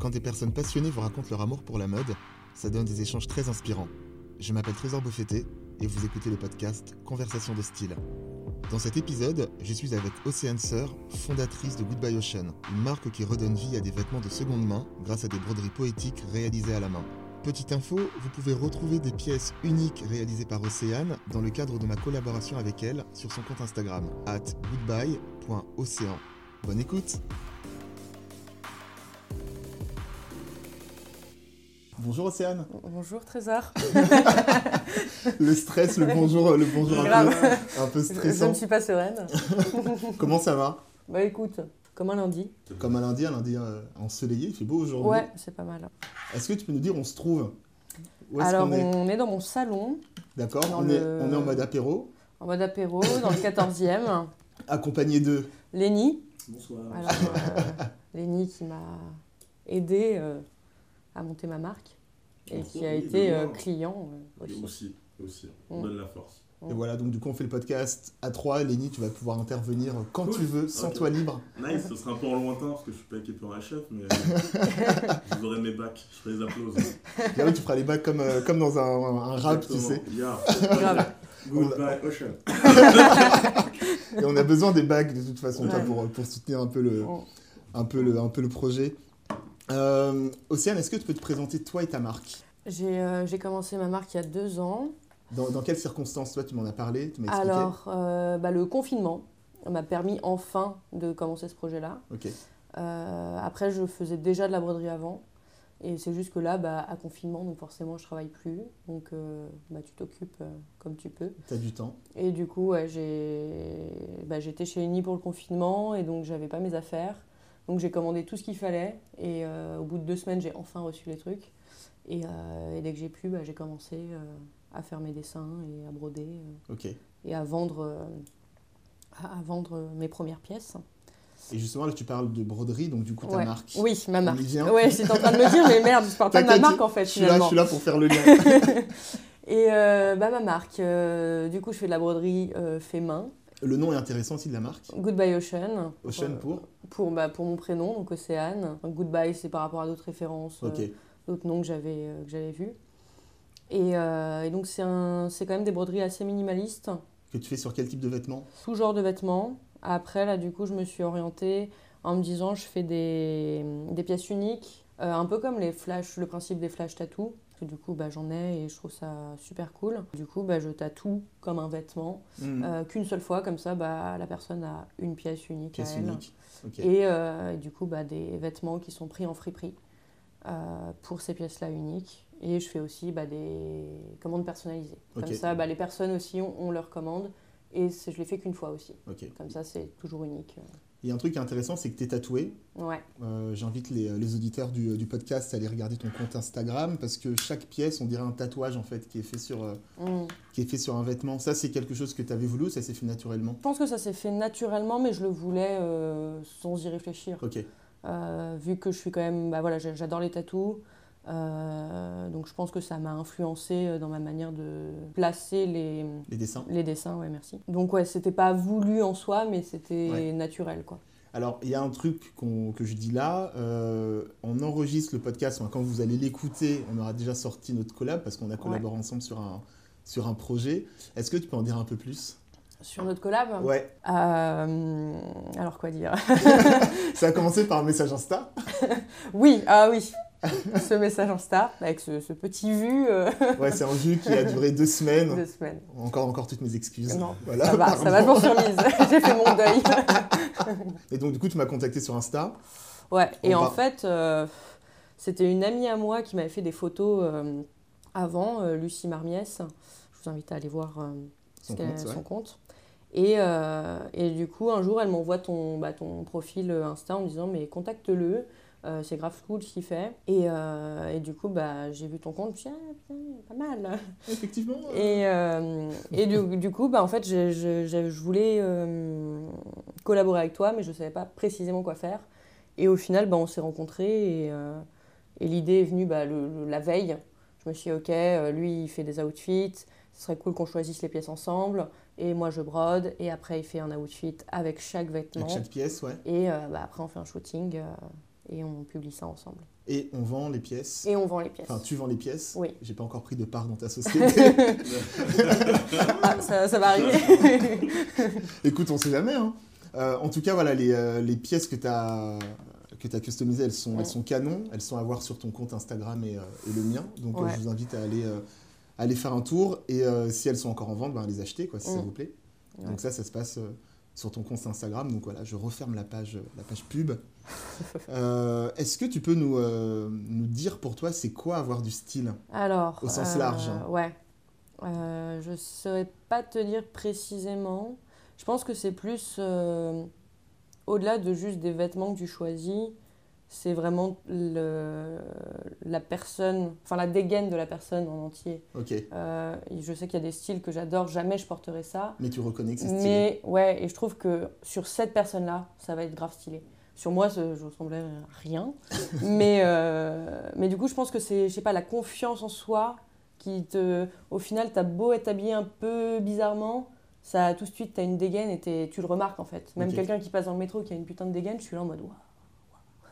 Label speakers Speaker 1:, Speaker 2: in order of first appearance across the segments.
Speaker 1: Quand des personnes passionnées vous racontent leur amour pour la mode, ça donne des échanges très inspirants. Je m'appelle Trésor Beaufetté et vous écoutez le podcast Conversation de style. Dans cet épisode, je suis avec Océane Sœur, fondatrice de Goodbye Ocean, une marque qui redonne vie à des vêtements de seconde main grâce à des broderies poétiques réalisées à la main. Petite info, vous pouvez retrouver des pièces uniques réalisées par Océane dans le cadre de ma collaboration avec elle sur son compte Instagram, at goodbye.océan. Bonne écoute Bonjour Océane.
Speaker 2: Bonjour Trésor.
Speaker 1: le stress, le bonjour, le bonjour un peu, un peu, stressant.
Speaker 2: Je ne suis pas sereine.
Speaker 1: Comment ça va?
Speaker 2: Bah écoute, comme un lundi.
Speaker 1: Comme un lundi, un lundi euh, ensoleillé, il fait beau aujourd'hui.
Speaker 2: Ouais, c'est pas mal.
Speaker 1: Est-ce que tu peux nous dire où on se trouve?
Speaker 2: Où Alors, on, est dans mon salon.
Speaker 1: D'accord, on, est, on est en mode apéro.
Speaker 2: En mode apéro, dans le 14e.
Speaker 1: Accompagné de
Speaker 2: Lénie.
Speaker 3: Bonsoir.
Speaker 2: Alors, euh, Lénie qui m'a aidé euh, à monter ma marque et qui a été euh, client
Speaker 3: euh, aussi. aussi. aussi, on
Speaker 2: Mm.
Speaker 3: donne la force.
Speaker 1: Et voilà, donc du coup on fait le podcast à 3. Lénie, tu vas pouvoir intervenir quand tu veux, sans toi libre.
Speaker 3: Nice, ce sera un peu en lointain parce que je suis pas équipé en chef, mais je aurai mes bacs, je ferai les applaudissements.
Speaker 1: Là tu feras les bacs comme, euh, comme dans un, un rap, tu sais.
Speaker 3: Yeah.
Speaker 2: Grave.
Speaker 3: Goodbye, Ocean.
Speaker 1: Et on a besoin des bacs de toute façon toi, pour, pour soutenir un peu le,
Speaker 2: Mm.
Speaker 1: un peu le, un peu le projet. Euh, Océane, est-ce que tu peux te présenter toi et ta marque
Speaker 2: J'ai euh, commencé ma marque il y a deux ans.
Speaker 1: dans, dans quelles circonstances Toi, tu m'en as parlé, tu m'as expliqué.
Speaker 2: Alors, euh, bah, le confinement m'a permis enfin de commencer ce projet-là.
Speaker 1: Ok.
Speaker 2: Euh, après, je faisais déjà de la broderie avant. Et c'est juste que là, bah, à confinement, donc forcément, je travaille plus. Donc, euh, bah, tu t'occupes euh, comme tu peux.
Speaker 1: Tu as du temps.
Speaker 2: Et du coup, ouais, j'ai- bah, j'étais chez Uni pour le confinement et donc j'avais pas mes affaires. Donc j'ai commandé tout ce qu'il fallait et euh, au bout de deux semaines, j'ai enfin reçu les trucs. Et, euh, et dès que j'ai pu, bah, j'ai commencé euh, à faire mes dessins et à broder et à vendre, à, à vendre mes premières pièces.
Speaker 1: Et justement, là, tu parles de broderie, donc du coup, ta
Speaker 2: Ouais.
Speaker 1: marque.
Speaker 2: Oui, ma marque. Ouais, j'étais en train de me dire, mais merde, je parle pas de ma marque en fait
Speaker 1: Je suis là, je suis là pour faire le lien.
Speaker 2: Et bah, ma marque, du coup, je fais de la broderie fait main.
Speaker 1: Le nom est intéressant aussi de la marque.
Speaker 2: Goodbye Ocean.
Speaker 1: Ocean pour
Speaker 2: pour, bah, pour mon prénom, donc Océane. Goodbye, c'est par rapport à d'autres références, euh, d'autres noms que j'avais euh, que j'avais vus. Et, euh, et donc, c'est un- c'est quand même des broderies assez minimalistes,
Speaker 1: Que tu fais sur quel type de vêtements?
Speaker 2: Tout genre de vêtements. Après, là, du coup, je me suis orientée en me disant, je fais des, des pièces uniques, euh, un peu comme les flash, le principe des flash tattoos. Que du coup, bah, j'en ai et je trouve ça super cool. Du coup, bah, je tatoue comme un vêtement,
Speaker 1: Hmm.
Speaker 2: euh, qu'une seule fois, comme ça, bah, la personne a une pièce unique
Speaker 1: Pièce
Speaker 2: à elle.
Speaker 1: unique. Ok.
Speaker 2: Et euh, du coup, bah, des vêtements qui sont pris en friperie euh, pour ces pièces-là uniques. Et je fais aussi bah, des commandes personnalisées. Comme ça, bah, les personnes aussi ont, ont leurs commandes. Et je les fais qu'une fois aussi. Comme ça, c'est toujours unique.
Speaker 1: Il y a un truc intéressant, c'est que tu es tatoué.
Speaker 2: Ouais.
Speaker 1: Euh, J'invite les, les auditeurs du, du podcast à aller regarder ton compte Instagram parce que chaque pièce, on dirait un tatouage en fait qui est fait sur, euh,
Speaker 2: Mm.
Speaker 1: qui est fait sur un vêtement. Ça, c'est quelque chose que tu avais voulu ou ça s'est fait naturellement?
Speaker 2: Je pense que ça s'est fait naturellement, mais je le voulais euh, sans y réfléchir.
Speaker 1: Ok.
Speaker 2: Vu que je suis quand même. Bah, voilà, j'a- j'adore les tatous. Euh, donc je pense que ça m'a influencé euh, dans ma manière de placer les,
Speaker 1: Les dessins.
Speaker 2: Les dessins, ouais, merci. Donc ouais, c'était pas voulu en soi, mais c'était
Speaker 1: Ouais.
Speaker 2: naturel, quoi.
Speaker 1: Alors, il y a un truc qu'on- que je dis là. euh, on enregistre le podcast. quand vous allez l'écouter, on aura déjà sorti notre collab parce qu'on a collaboré ensemble sur un, sur un projet. Est-ce que tu peux en dire un peu plus?
Speaker 2: Sur notre collab,
Speaker 1: Ouais.
Speaker 2: euh, alors quoi dire?
Speaker 1: Ça a commencé par un message Insta?
Speaker 2: Oui, ah oui, ce message Insta, avec ce, ce petit vu euh,
Speaker 1: Ouais, c'est un jus qui a duré deux semaines.
Speaker 2: de semaine.
Speaker 1: Encore, encore toutes mes excuses.
Speaker 2: Non,
Speaker 1: Voilà,
Speaker 2: ça va, ça va, je m'en suis remise. J'ai fait mon deuil.
Speaker 1: Et donc, du coup, tu m'as contacté sur Insta.
Speaker 2: Ouais, et en fait, euh, c'était une amie à moi qui m'avait fait des photos euh, avant, Lucie Marmiès. Je vous invite à aller voir
Speaker 1: Son compte, ouais.
Speaker 2: son compte. Et, et du coup, un jour, elle m'envoie ton, bah, ton profil Insta en me disant Mais contacte-le, euh, c'est grave cool ce qu'il fait. Et, euh, et du coup, bah, j'ai vu ton compte, je me suis dit, ah, putain, pas mal.
Speaker 1: Effectivement. euh,
Speaker 2: Et, euh, et du, du coup, bah, en fait, je, je- je- je voulais collaborer avec toi, mais je ne savais pas précisément quoi faire. Et au final, bah, on s'est rencontrés et, et l'idée est venue bah, le- le- la veille. Je me suis dit, ok, lui, il fait des outfits, ce serait cool qu'on choisisse les pièces ensemble. Et moi, je brode. Et après, il fait un outfit avec chaque vêtement.
Speaker 1: Avec chaque pièce, ouais.
Speaker 2: Et euh, bah, après, on fait un shooting euh, et on publie ça ensemble.
Speaker 1: Et on vend les pièces.
Speaker 2: Et on vend les pièces.
Speaker 1: Enfin, tu vends les pièces.
Speaker 2: Oui.
Speaker 1: J'ai pas encore pris de part dans ta société.
Speaker 2: ah, ça, ça va arriver.
Speaker 1: Écoute, on sait jamais. Hein. Euh, en tout cas, voilà, les, euh, les pièces que tu as que tu as customisées, elles sont,
Speaker 2: Ouais.
Speaker 1: elles sont canon. Elles sont à voir sur ton compte Instagram et, euh, et le mien. Donc,
Speaker 2: Ouais.
Speaker 1: je vous invite à aller, aller faire un tour. Et si elles sont encore en vente, ben, les acheter, quoi, si ça
Speaker 2: Mm.
Speaker 1: vous plaît.
Speaker 2: Ouais.
Speaker 1: Donc, ça, ça se passe sur ton compte Instagram. Donc, voilà, je referme la page, la page pub. Euh, Est-ce que tu peux nous, euh, nous dire pour toi, c'est quoi avoir du style?
Speaker 2: Alors.
Speaker 1: Au sens
Speaker 2: euh,
Speaker 1: large. hein.
Speaker 2: Ouais. Euh, je ne saurais pas te dire précisément. Je pense que c'est plus euh, au-delà de juste des vêtements que tu choisis. C'est vraiment le, la personne, enfin la dégaine de la personne en entier.
Speaker 1: Ok.
Speaker 2: Euh, et je sais qu'il y a des styles que j'adore, jamais je porterai ça.
Speaker 1: Mais tu reconnais que c'est stylé.
Speaker 2: Mais ouais, et je trouve que sur cette personne-là, ça va être grave stylé. Sur moi, je ressemblais à rien. mais, euh, mais du coup, je pense que c'est, je sais pas, la confiance en soi qui te. Au final, t'as beau être habillé un peu bizarrement, ça tout de suite, t'as une dégaine et tu le remarques en fait. Même quelqu'un qui passe dans le métro qui a une putain de dégaine, je suis là en mode waouh.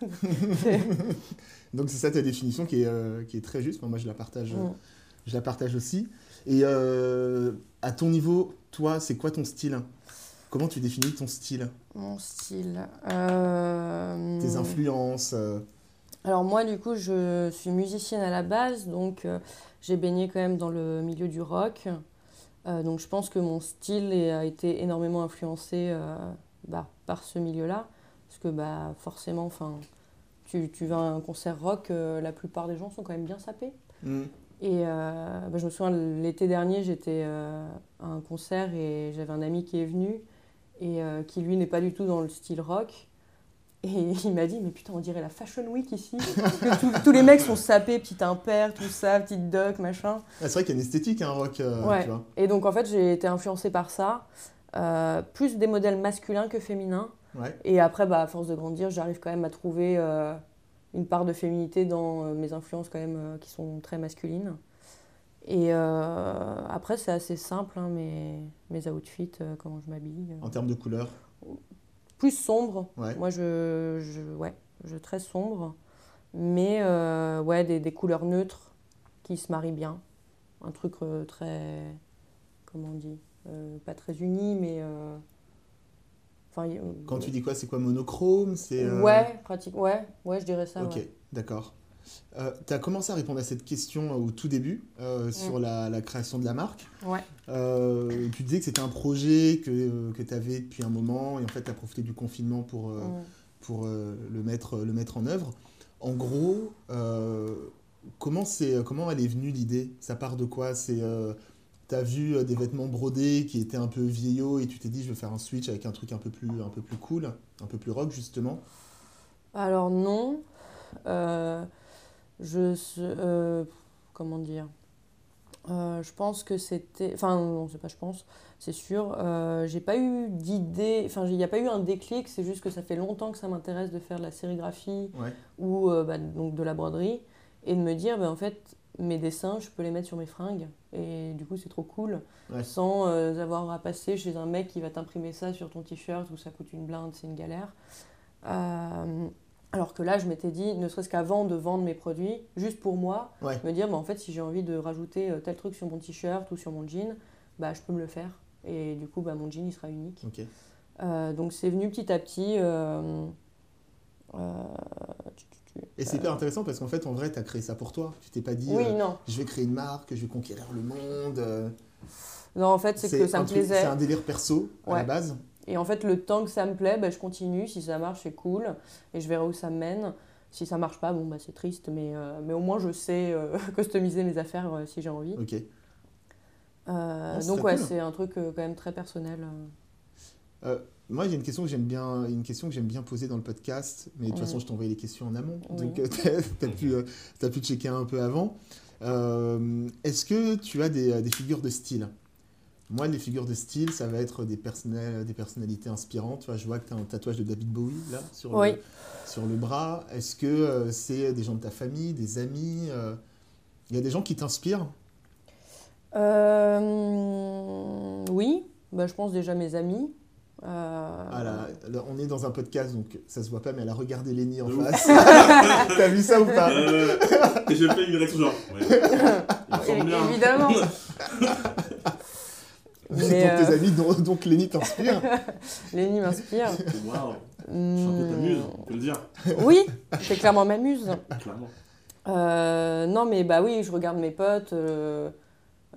Speaker 1: Donc c'est ça ta définition qui est, euh, qui est très juste. Moi, je la partage, euh,
Speaker 2: Mm.
Speaker 1: je la partage aussi. Et euh, à ton niveau, toi, c'est quoi ton style? Comment tu définis ton style?
Speaker 2: Mon style. euh,
Speaker 1: Tes influences
Speaker 2: Alors moi, du coup, je suis musicienne à la base, donc j'ai baigné quand même dans le milieu du rock. Donc je pense que mon style a été énormément influencé bah, par ce milieu-là. Parce que bah, forcément, enfin, tu, tu vas à un concert rock, euh, la plupart des gens sont quand même bien sapés.
Speaker 1: hmm,
Speaker 2: Et euh, bah, je me souviens, l'été dernier, j'étais euh, à un concert et j'avais un ami qui est venu et qui, lui, n'est pas du tout dans le style rock. Et il m'a dit, mais putain, on dirait la Fashion Week ici. Que tous- tous les mecs sont sapés, petit impair, tout ça, petite doc, machin.
Speaker 1: ah, c'est vrai qu'il y a une esthétique, un rock, euh,
Speaker 2: Ouais.
Speaker 1: tu vois.
Speaker 2: Et donc, en fait, j'ai été influencée par ça. Euh, plus des modèles masculins que féminins.
Speaker 1: Ouais.
Speaker 2: Et après, bah, à force de grandir, j'arrive quand même à trouver euh, une part de féminité dans euh, mes influences quand même euh, qui sont très masculines. Et après, c'est assez simple, hein, mes, mes outfits, comment je m'habille.
Speaker 1: En termes de couleur.
Speaker 2: Plus sombre.
Speaker 1: Ouais.
Speaker 2: Moi, je, je, ouais, je très sombre. Mais ouais, des, des couleurs neutres qui se marient bien. Un truc très. Comment on dit Pas très uni, mais. Euh, Enfin,
Speaker 1: Quand tu dis quoi, c'est quoi monochrome C'est euh,
Speaker 2: Ouais, pratique. Ouais, ouais, je dirais ça.
Speaker 1: Ok,
Speaker 2: ouais.
Speaker 1: d'accord. tu as commencé à répondre à cette question euh, au tout début euh, sur la, la création de la marque.
Speaker 2: Ouais.
Speaker 1: Euh, tu disais que c'était un projet que, que tu avais depuis un moment et en fait tu as profité du confinement pour, euh,
Speaker 2: Mm.
Speaker 1: pour euh, le, mettre, le mettre en œuvre. En gros, euh, comment, comment elle est venue l'idée? Ça part de quoi? C'est tu as vu euh, des vêtements brodés qui étaient un peu vieillots et tu t'es dit je vais faire un switch avec un truc un peu plus, un peu plus cool, un peu plus rock justement.
Speaker 2: Alors non. Euh, je euh, comment dire? Euh, Je pense que c'était. Enfin non, c'est pas. Je pense. C'est sûr. Euh, j'ai pas eu d'idée. Enfin, il n'y a pas eu un déclic. C'est juste que ça fait longtemps que ça m'intéresse de faire de la sérigraphie
Speaker 1: Ouais.
Speaker 2: ou euh, bah, donc de la broderie et de me dire, bah, en fait, mes dessins, je peux les mettre sur mes fringues et du coup, c'est trop cool
Speaker 1: Ouais.
Speaker 2: sans euh, avoir à passer chez un mec qui va t'imprimer ça sur ton t-shirt où ça coûte une blinde, c'est une galère. Euh, alors que là, je m'étais dit, ne serait-ce qu'avant de vendre mes produits, juste pour moi,
Speaker 1: Ouais.
Speaker 2: me dire, bah, en fait, si j'ai envie de rajouter euh, tel truc sur mon t-shirt ou sur mon jean, bah, je peux me le faire. Et du coup, bah, mon jean, il sera unique. Euh, donc c'est venu petit à petit. tu- tu-
Speaker 1: Et c'est hyper intéressant parce qu'en fait, en vrai, tu as créé ça pour toi. Tu t'es pas dit,
Speaker 2: Oui,
Speaker 1: euh,
Speaker 2: non.
Speaker 1: je vais créer une marque, je vais conquérir le monde. euh,
Speaker 2: Non, en fait, c'est que ça me
Speaker 1: truc-
Speaker 2: plaisait.
Speaker 1: C'est un délire perso à la base.
Speaker 2: Et en fait, le temps que ça me plaît, bah, je continue. Si ça marche, c'est cool. Et je verrai où ça me mène. Si ça marche pas, bon, bah, c'est triste. Mais, euh, mais au moins, je sais euh, customiser mes affaires euh, si j'ai envie.
Speaker 1: Ok. Ah,
Speaker 2: donc, ouais,
Speaker 1: cool.
Speaker 2: c'est un truc quand même très personnel. Euh.
Speaker 1: Moi, j'ai une question que j'aime bien, une question que j'aime bien poser dans le podcast, mais de toute façon, je t'ai envoyé les questions en amont, donc tu as, pu, euh, t'as pu checker un peu avant. Euh, Est-ce que tu as des, des figures de style? Moi, les figures de style, ça va être des, personnels, des personnalités inspirantes. Tu vois, je vois que tu as un tatouage de David Bowie là sur,
Speaker 2: Oui.
Speaker 1: le, sur le bras. Est-ce que euh, c'est des gens de ta famille, des amis euh, Il y a des gens qui t'inspirent?
Speaker 2: Euh, oui, bah, je pense déjà mes amis. Euh,
Speaker 1: Ah on est dans un podcast, donc ça se voit pas, mais elle a regardé Lenny en face. T'as vu ça ou pas
Speaker 3: Euh, et j'ai fait une réaction genre. Ouais. Il me semble bien.
Speaker 2: Évidemment.
Speaker 1: Donc
Speaker 2: Mais, euh,
Speaker 1: tes amis, dont- donc Lenny t'inspire.
Speaker 2: Lenny m'inspire.
Speaker 3: Waouh. Je suis un peu ta muse, on peut le dire.
Speaker 2: Oui, c'est clairement ma muse.
Speaker 3: Clairement.
Speaker 2: Euh, non, mais bah oui, je regarde mes potes, euh,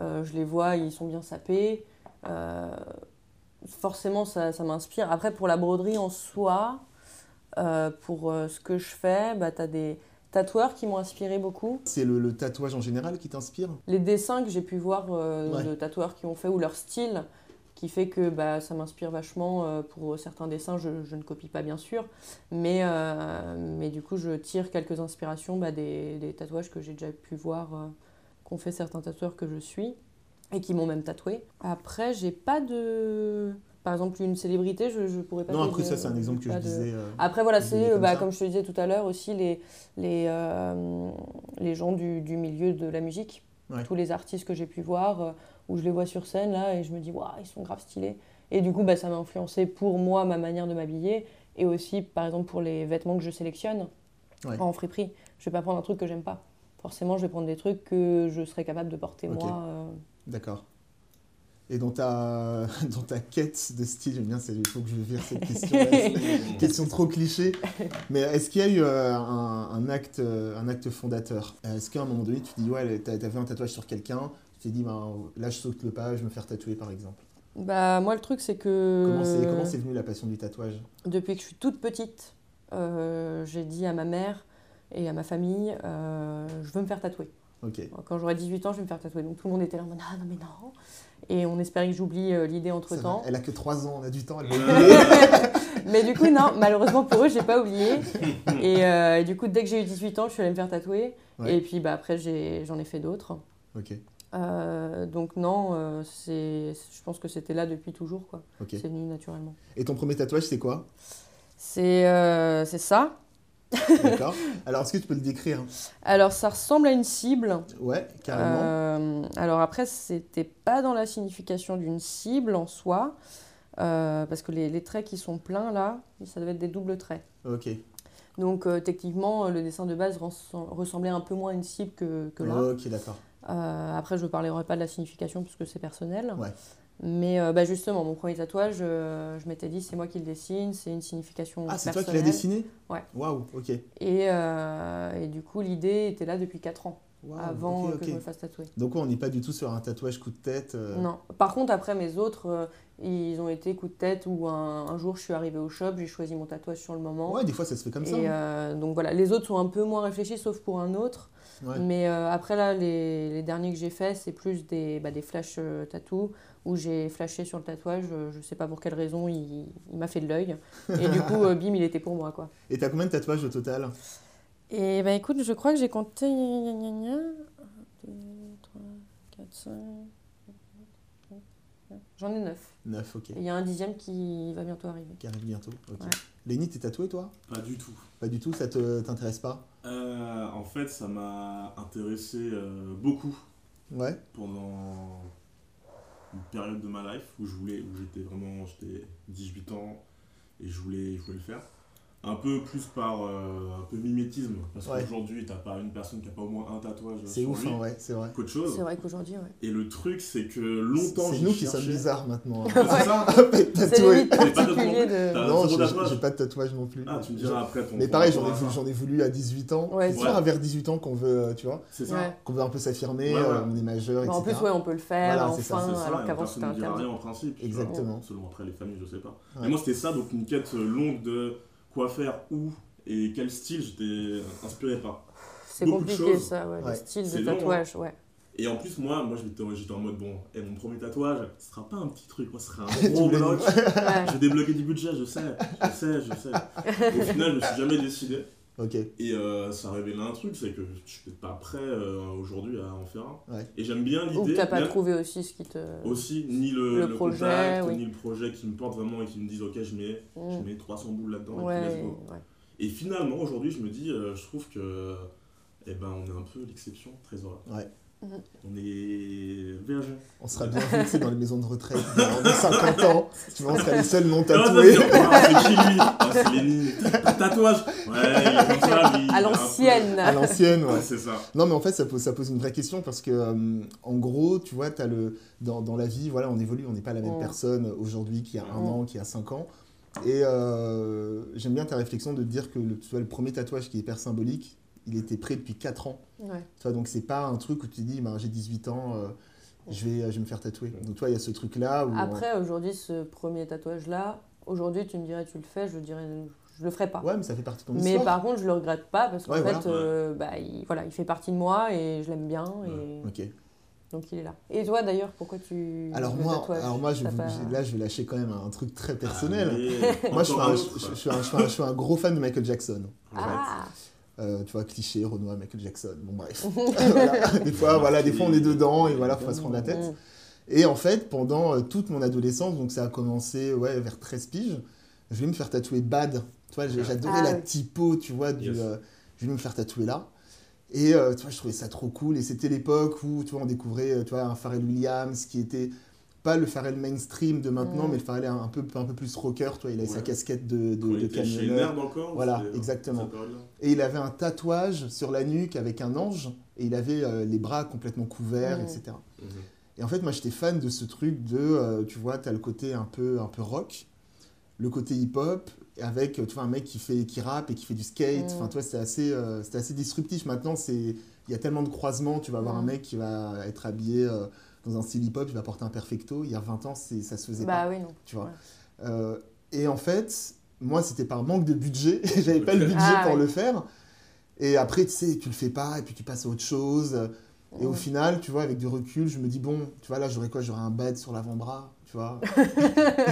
Speaker 2: euh, je les vois, ils sont bien sapés. Euh, forcément, ça, ça m'inspire. Après, pour la broderie en soi, euh, pour euh, ce que je fais, bah, tu as des tatoueurs qui m'ont inspiré beaucoup.
Speaker 1: C'est le, le tatouage en général qui t'inspire?
Speaker 2: Les dessins que j'ai pu voir euh,
Speaker 1: Ouais.
Speaker 2: de tatoueurs qui ont fait, ou leur style, qui fait que bah, ça m'inspire vachement pour certains dessins. Je, je ne copie pas, bien sûr, mais, mais du coup, je tire quelques inspirations bah, des, des tatouages que j'ai déjà pu voir, qu'ont fait certains tatoueurs que je suis, et qui m'ont même tatoué. Après, j'ai pas de... Par exemple, une célébrité, je, je pourrais pas
Speaker 1: Non, après
Speaker 2: dire,
Speaker 1: ça, c'est un exemple que je
Speaker 2: de-
Speaker 1: disais. euh,
Speaker 2: après, voilà, c'est,
Speaker 1: comme
Speaker 2: bah, comme je te disais tout à l'heure, aussi les, les, euh, les gens du, du milieu de la musique.
Speaker 1: Ouais.
Speaker 2: Tous les artistes que j'ai pu voir, euh, où je les vois sur scène, là, et je me dis, waouh, ils sont grave stylés. Et du coup, bah, ça m'a influencé pour moi, ma manière de m'habiller, et aussi, par exemple, pour les vêtements que je sélectionne
Speaker 1: Ouais.
Speaker 2: en friperie. Je vais pas prendre un truc que j'aime pas. Forcément, je vais prendre des trucs que je serais capable de porter moi. euh.
Speaker 1: D'accord. Et dans ta, dans ta quête de style, j'aime bien, il faut que je vire cette question. question trop cliché. Mais est-ce qu'il y a eu euh, un, un acte, euh, un acte fondateur? Euh, Est-ce qu'à un moment donné, tu te dis, ouais, t'as as vu un tatouage sur quelqu'un, tu t'es dit, ben, là, je saute le pas, je vais me faire tatouer, par exemple?
Speaker 2: Bah, moi, le truc, c'est que.
Speaker 1: Comment c'est comment c'est venu la passion du tatouage?
Speaker 2: Depuis que je suis toute petite, euh, j'ai dit à ma mère et à ma famille, euh, je veux me faire tatouer. Quand j'aurai 18 ans, je vais me faire tatouer. Donc tout le monde était là en mode ah non mais non. Et on espérait que j'oublie euh, l'idée entre
Speaker 1: Ça
Speaker 2: temps.
Speaker 1: va, Elle a que 3 ans, on a du temps, elle va
Speaker 2: mais du coup non, malheureusement pour eux, j'ai pas oublié. Et, euh, et du coup dès que j'ai eu 18 ans, je suis allée me faire tatouer.
Speaker 1: Ouais.
Speaker 2: Et puis bah après j'ai- j'en ai, fait d'autres. Euh, donc non, euh, c'est, je pense que c'était là depuis toujours quoi. C'est venu naturellement.
Speaker 1: Et ton premier tatouage, c'est quoi?
Speaker 2: C'est, euh, c'est ça.
Speaker 1: D'accord. Alors, est-ce que tu peux le décrire?
Speaker 2: Alors ça ressemble à une cible.
Speaker 1: Ouais, carrément.
Speaker 2: Euh, alors après, c'était pas dans la signification d'une cible en soi, euh, parce que les, les traits qui sont pleins là, ça devait être des doubles traits.
Speaker 1: Ok.
Speaker 2: Donc euh, techniquement, le dessin de base ressem- ressemblait un peu moins à une cible que, que là.
Speaker 1: Ok, d'accord.
Speaker 2: Après, je ne parlerai pas de la signification puisque c'est personnel.
Speaker 1: Ouais.
Speaker 2: Mais euh, bah, justement, mon premier tatouage, euh, je m'étais dit, c'est moi qui le dessine, c'est une signification
Speaker 1: Ah, c'est toi qui l'as dessiné?
Speaker 2: Ouais.
Speaker 1: Waouh, ok.
Speaker 2: Et, euh, et du coup, l'idée était là depuis 4 ans,
Speaker 1: Waouh,
Speaker 2: avant
Speaker 1: ok,
Speaker 2: euh,
Speaker 1: ok.
Speaker 2: que je me fasse tatouer.
Speaker 1: Donc, on n'est pas du tout sur un tatouage coup de tête. euh,
Speaker 2: Non. Par contre, après, mes autres, euh, ils ont été coup de tête où un, un jour, je suis arrivée au shop, j'ai choisi mon tatouage sur le moment.
Speaker 1: Ouais, des fois, ça se fait comme ça.
Speaker 2: et
Speaker 1: hein.
Speaker 2: euh, donc voilà, les autres sont un peu moins réfléchis, sauf pour un autre.
Speaker 1: Ouais.
Speaker 2: Mais après, là, les, les derniers que j'ai faits, c'est plus des, bah, des flash tattoos où j'ai flashé sur le tatouage. je sais pas pour quelle raison, il, il m'a fait de l'œil. Et du coup, bim, il était pour moi, quoi.
Speaker 1: Et t'as combien de tatouages au total?
Speaker 2: Et bah écoute, je crois que j'ai compté. gna, gna, gna, gna. 1, 2, 3, 4, 5. J'en ai 9.
Speaker 1: 9, ok.
Speaker 2: Et il y a un dixième qui va bientôt arriver.
Speaker 1: Qui arrive bientôt. Ok.
Speaker 2: Ouais.
Speaker 1: Lenny, t'es tatoué toi?
Speaker 3: Pas du tout.
Speaker 1: Pas du tout, ça te t'intéresse pas?
Speaker 3: Euh, en fait, ça m'a intéressé euh, beaucoup
Speaker 1: Ouais.
Speaker 3: pendant une période de ma life où je voulais, où j'étais vraiment, j'étais 18 ans et je voulais, je voulais le faire. Un peu plus par euh, un peu mimétisme, parce
Speaker 1: Ouais.
Speaker 3: qu'aujourd'hui, t'as pas une personne qui a pas au moins un tatouage
Speaker 1: C'est ouf,
Speaker 3: lui
Speaker 1: hein, ouais, c'est vrai.
Speaker 3: qu'autre chose.
Speaker 2: C'est vrai qu'aujourd'hui, ouais.
Speaker 3: Et le truc, c'est que longtemps,
Speaker 1: C'est nous qui sommes bizarres maintenant. hein.
Speaker 3: C'est ça
Speaker 2: C'est
Speaker 1: tatoué.
Speaker 3: de.
Speaker 1: Non, j'ai pas de tatouage non plus.
Speaker 3: Ah, tu me diras après ton.
Speaker 1: Mais pareil, j'en ai, voulu-
Speaker 3: ça.
Speaker 1: j'en ai voulu à 18 ans.
Speaker 2: Ouais,
Speaker 1: c'est toujours vers 18 ans qu'on veut, euh, tu vois,
Speaker 3: C'est ça.
Speaker 1: Qu'on veut un peu s'affirmer, euh, on est majeur, etc.
Speaker 2: en plus, ouais, on peut le faire,
Speaker 1: ça,
Speaker 2: enfin,
Speaker 3: ça,
Speaker 2: alors qu'avant c'était interdit.
Speaker 3: en principe.
Speaker 1: Exactement.
Speaker 3: Selon après les familles, je sais pas. Mais moi, c'était ça, donc une quête longue de quoi faire, où et quel style j'étais inspiré par.
Speaker 2: C'est compliqué ça, ouais,
Speaker 1: Ouais.
Speaker 2: le style de
Speaker 3: long, hein.
Speaker 2: tatouage, ouais.
Speaker 3: Et en plus, moi, moi j'étais en mode bon, et mon premier tatouage, ce sera pas un petit truc, moi, ce sera un gros bloc.
Speaker 2: Ouais.
Speaker 3: Je vais débloquer du budget, je sais, je sais, je sais. Au final, je me suis jamais décidé. Et euh, ça révélait un truc, c'est que je suis peut-être pas prêt euh, aujourd'hui à en faire un.
Speaker 1: Ouais.
Speaker 3: Et j'aime bien
Speaker 2: Ou
Speaker 3: l'idée.
Speaker 2: t'as pas trouvé aussi ce qui te.
Speaker 3: Aussi, ni le,
Speaker 2: Le
Speaker 3: le
Speaker 2: projet,
Speaker 3: contact,
Speaker 2: oui.
Speaker 3: ni le projet qui me porte vraiment et qui me disent ok, je mets, je
Speaker 2: Mm.
Speaker 3: mets 300 boules là-dedans et puis
Speaker 2: Ouais, ouais.
Speaker 3: Et finalement, aujourd'hui, je me dis, euh, je trouve que eh ben, on est un peu l'exception, très heureux.
Speaker 1: Ouais.
Speaker 2: Mhm.
Speaker 3: On est VHG.
Speaker 1: On sera bien sais, dans les maisons de retraite dans, dans 50 ans. Tu vois, on sera les seuls non tatoués.
Speaker 3: non, non, ah, c'est qui lui Ah, C'est Lénine. T'as tatouage Ouais, il est comme ça, lui.
Speaker 2: À l'ancienne.
Speaker 1: À l'ancienne, ouais.
Speaker 3: Ouais, c'est ça.
Speaker 1: Non, mais en fait, ça pose, ça pose une vraie question parce que, euh, en gros, tu vois, as le, dans, dans la vie, voilà, on évolue, on n'est pas la même
Speaker 2: Mm.
Speaker 1: personne aujourd'hui qui a un
Speaker 2: Mm.
Speaker 1: an, qui a cinq ans. Et euh, j'aime bien ta réflexion de dire que le, tu vois, le premier tatouage qui est hyper symbolique, il était prêt depuis 4 ans.
Speaker 2: Ouais.
Speaker 1: Tu vois, donc, c'est pas un truc où tu te dis, ben, j'ai 18 ans, euh, je, vais, je vais me faire tatouer. Donc, toi, il y a ce truc-là où.
Speaker 2: Après, aujourd'hui, ce premier tatouage-là, aujourd'hui, tu me dirais, tu le fais, je dirais, je le ferai pas.
Speaker 1: Ouais, mais ça fait partie de ton
Speaker 2: Mais
Speaker 1: histoire.
Speaker 2: par contre, je le regrette pas parce qu'en
Speaker 1: Ouais,
Speaker 2: fait,
Speaker 1: voilà.
Speaker 2: euh, bah, il, voilà, il fait partie de moi et je l'aime bien. Et...
Speaker 1: Ok.
Speaker 2: Donc il est là. Et toi d'ailleurs, pourquoi tu.
Speaker 1: Alors moi, alors moi je,
Speaker 2: T'as
Speaker 1: vous-
Speaker 2: pas-
Speaker 1: là, je vais lâcher quand même un truc très personnel.
Speaker 3: Allez,
Speaker 1: Moi, je suis, un,
Speaker 3: un
Speaker 1: je,
Speaker 3: autre.
Speaker 1: je- je suis un- je suis un- je suis un gros fan de Michael Jackson. en fait.
Speaker 2: Ah
Speaker 1: Euh, tu vois, cliché, Renoir, Michael Jackson. Bon, bref. Voilà. Des fois, voilà, des fois, on est dedans et voilà, faut pas se prendre la tête. Et en fait, pendant euh, toute mon adolescence, donc ça a commencé ouais, vers 13 piges, je voulais me faire tatouer Bad. Tu vois, j'ai- j'adorais
Speaker 2: Ah
Speaker 1: la
Speaker 2: oui.
Speaker 1: typo, tu vois, du,
Speaker 3: Yes.
Speaker 1: euh, je voulais me faire tatouer là. Et euh, tu vois, je trouvais ça trop cool. Et c'était l'époque où, tu vois, on découvrait, tu vois, un Pharrell Williams qui était pas le Pharrell mainstream de maintenant, mais le Pharrell un, un peu, un peu plus rocker, tu vois, il avait sa casquette de, de, de camionneur.
Speaker 3: Encore
Speaker 1: Voilà,
Speaker 3: euh,
Speaker 1: exactement. Et il avait un tatouage sur la nuque avec un ange, et il avait euh, les bras complètement couverts, etc.
Speaker 3: Mhm.
Speaker 1: Et en fait, moi, j'étais fan de ce truc de, euh, tu vois, t'as le côté un peu, un peu rock, le côté hip-hop, avec, tu vois, un mec qui fait, qui rappe et qui fait du skate. Enfin, toi, c'était assez, euh, c'était assez disruptif. Maintenant, c'est, il y a tellement de croisements. Tu vas avoir un mec qui va être habillé euh, dans un style hip-hop, il va porter un perfecto. Il y a 20 ans, ça se faisait pas.
Speaker 2: Bah oui, non.
Speaker 1: Tu vois.
Speaker 2: Ouais.
Speaker 1: Euh, et en fait, moi, c'était par manque de budget. J'avais pas le budget
Speaker 2: Ah,
Speaker 1: pour
Speaker 2: ouais.
Speaker 1: le faire. Et après, tu sais, tu le fais pas, et puis tu passes à autre chose. Et au final, tu vois, avec du recul, je me dis, bon, tu vois, là, j'aurais quoi? J'aurais un bed sur l'avant-bras, tu vois.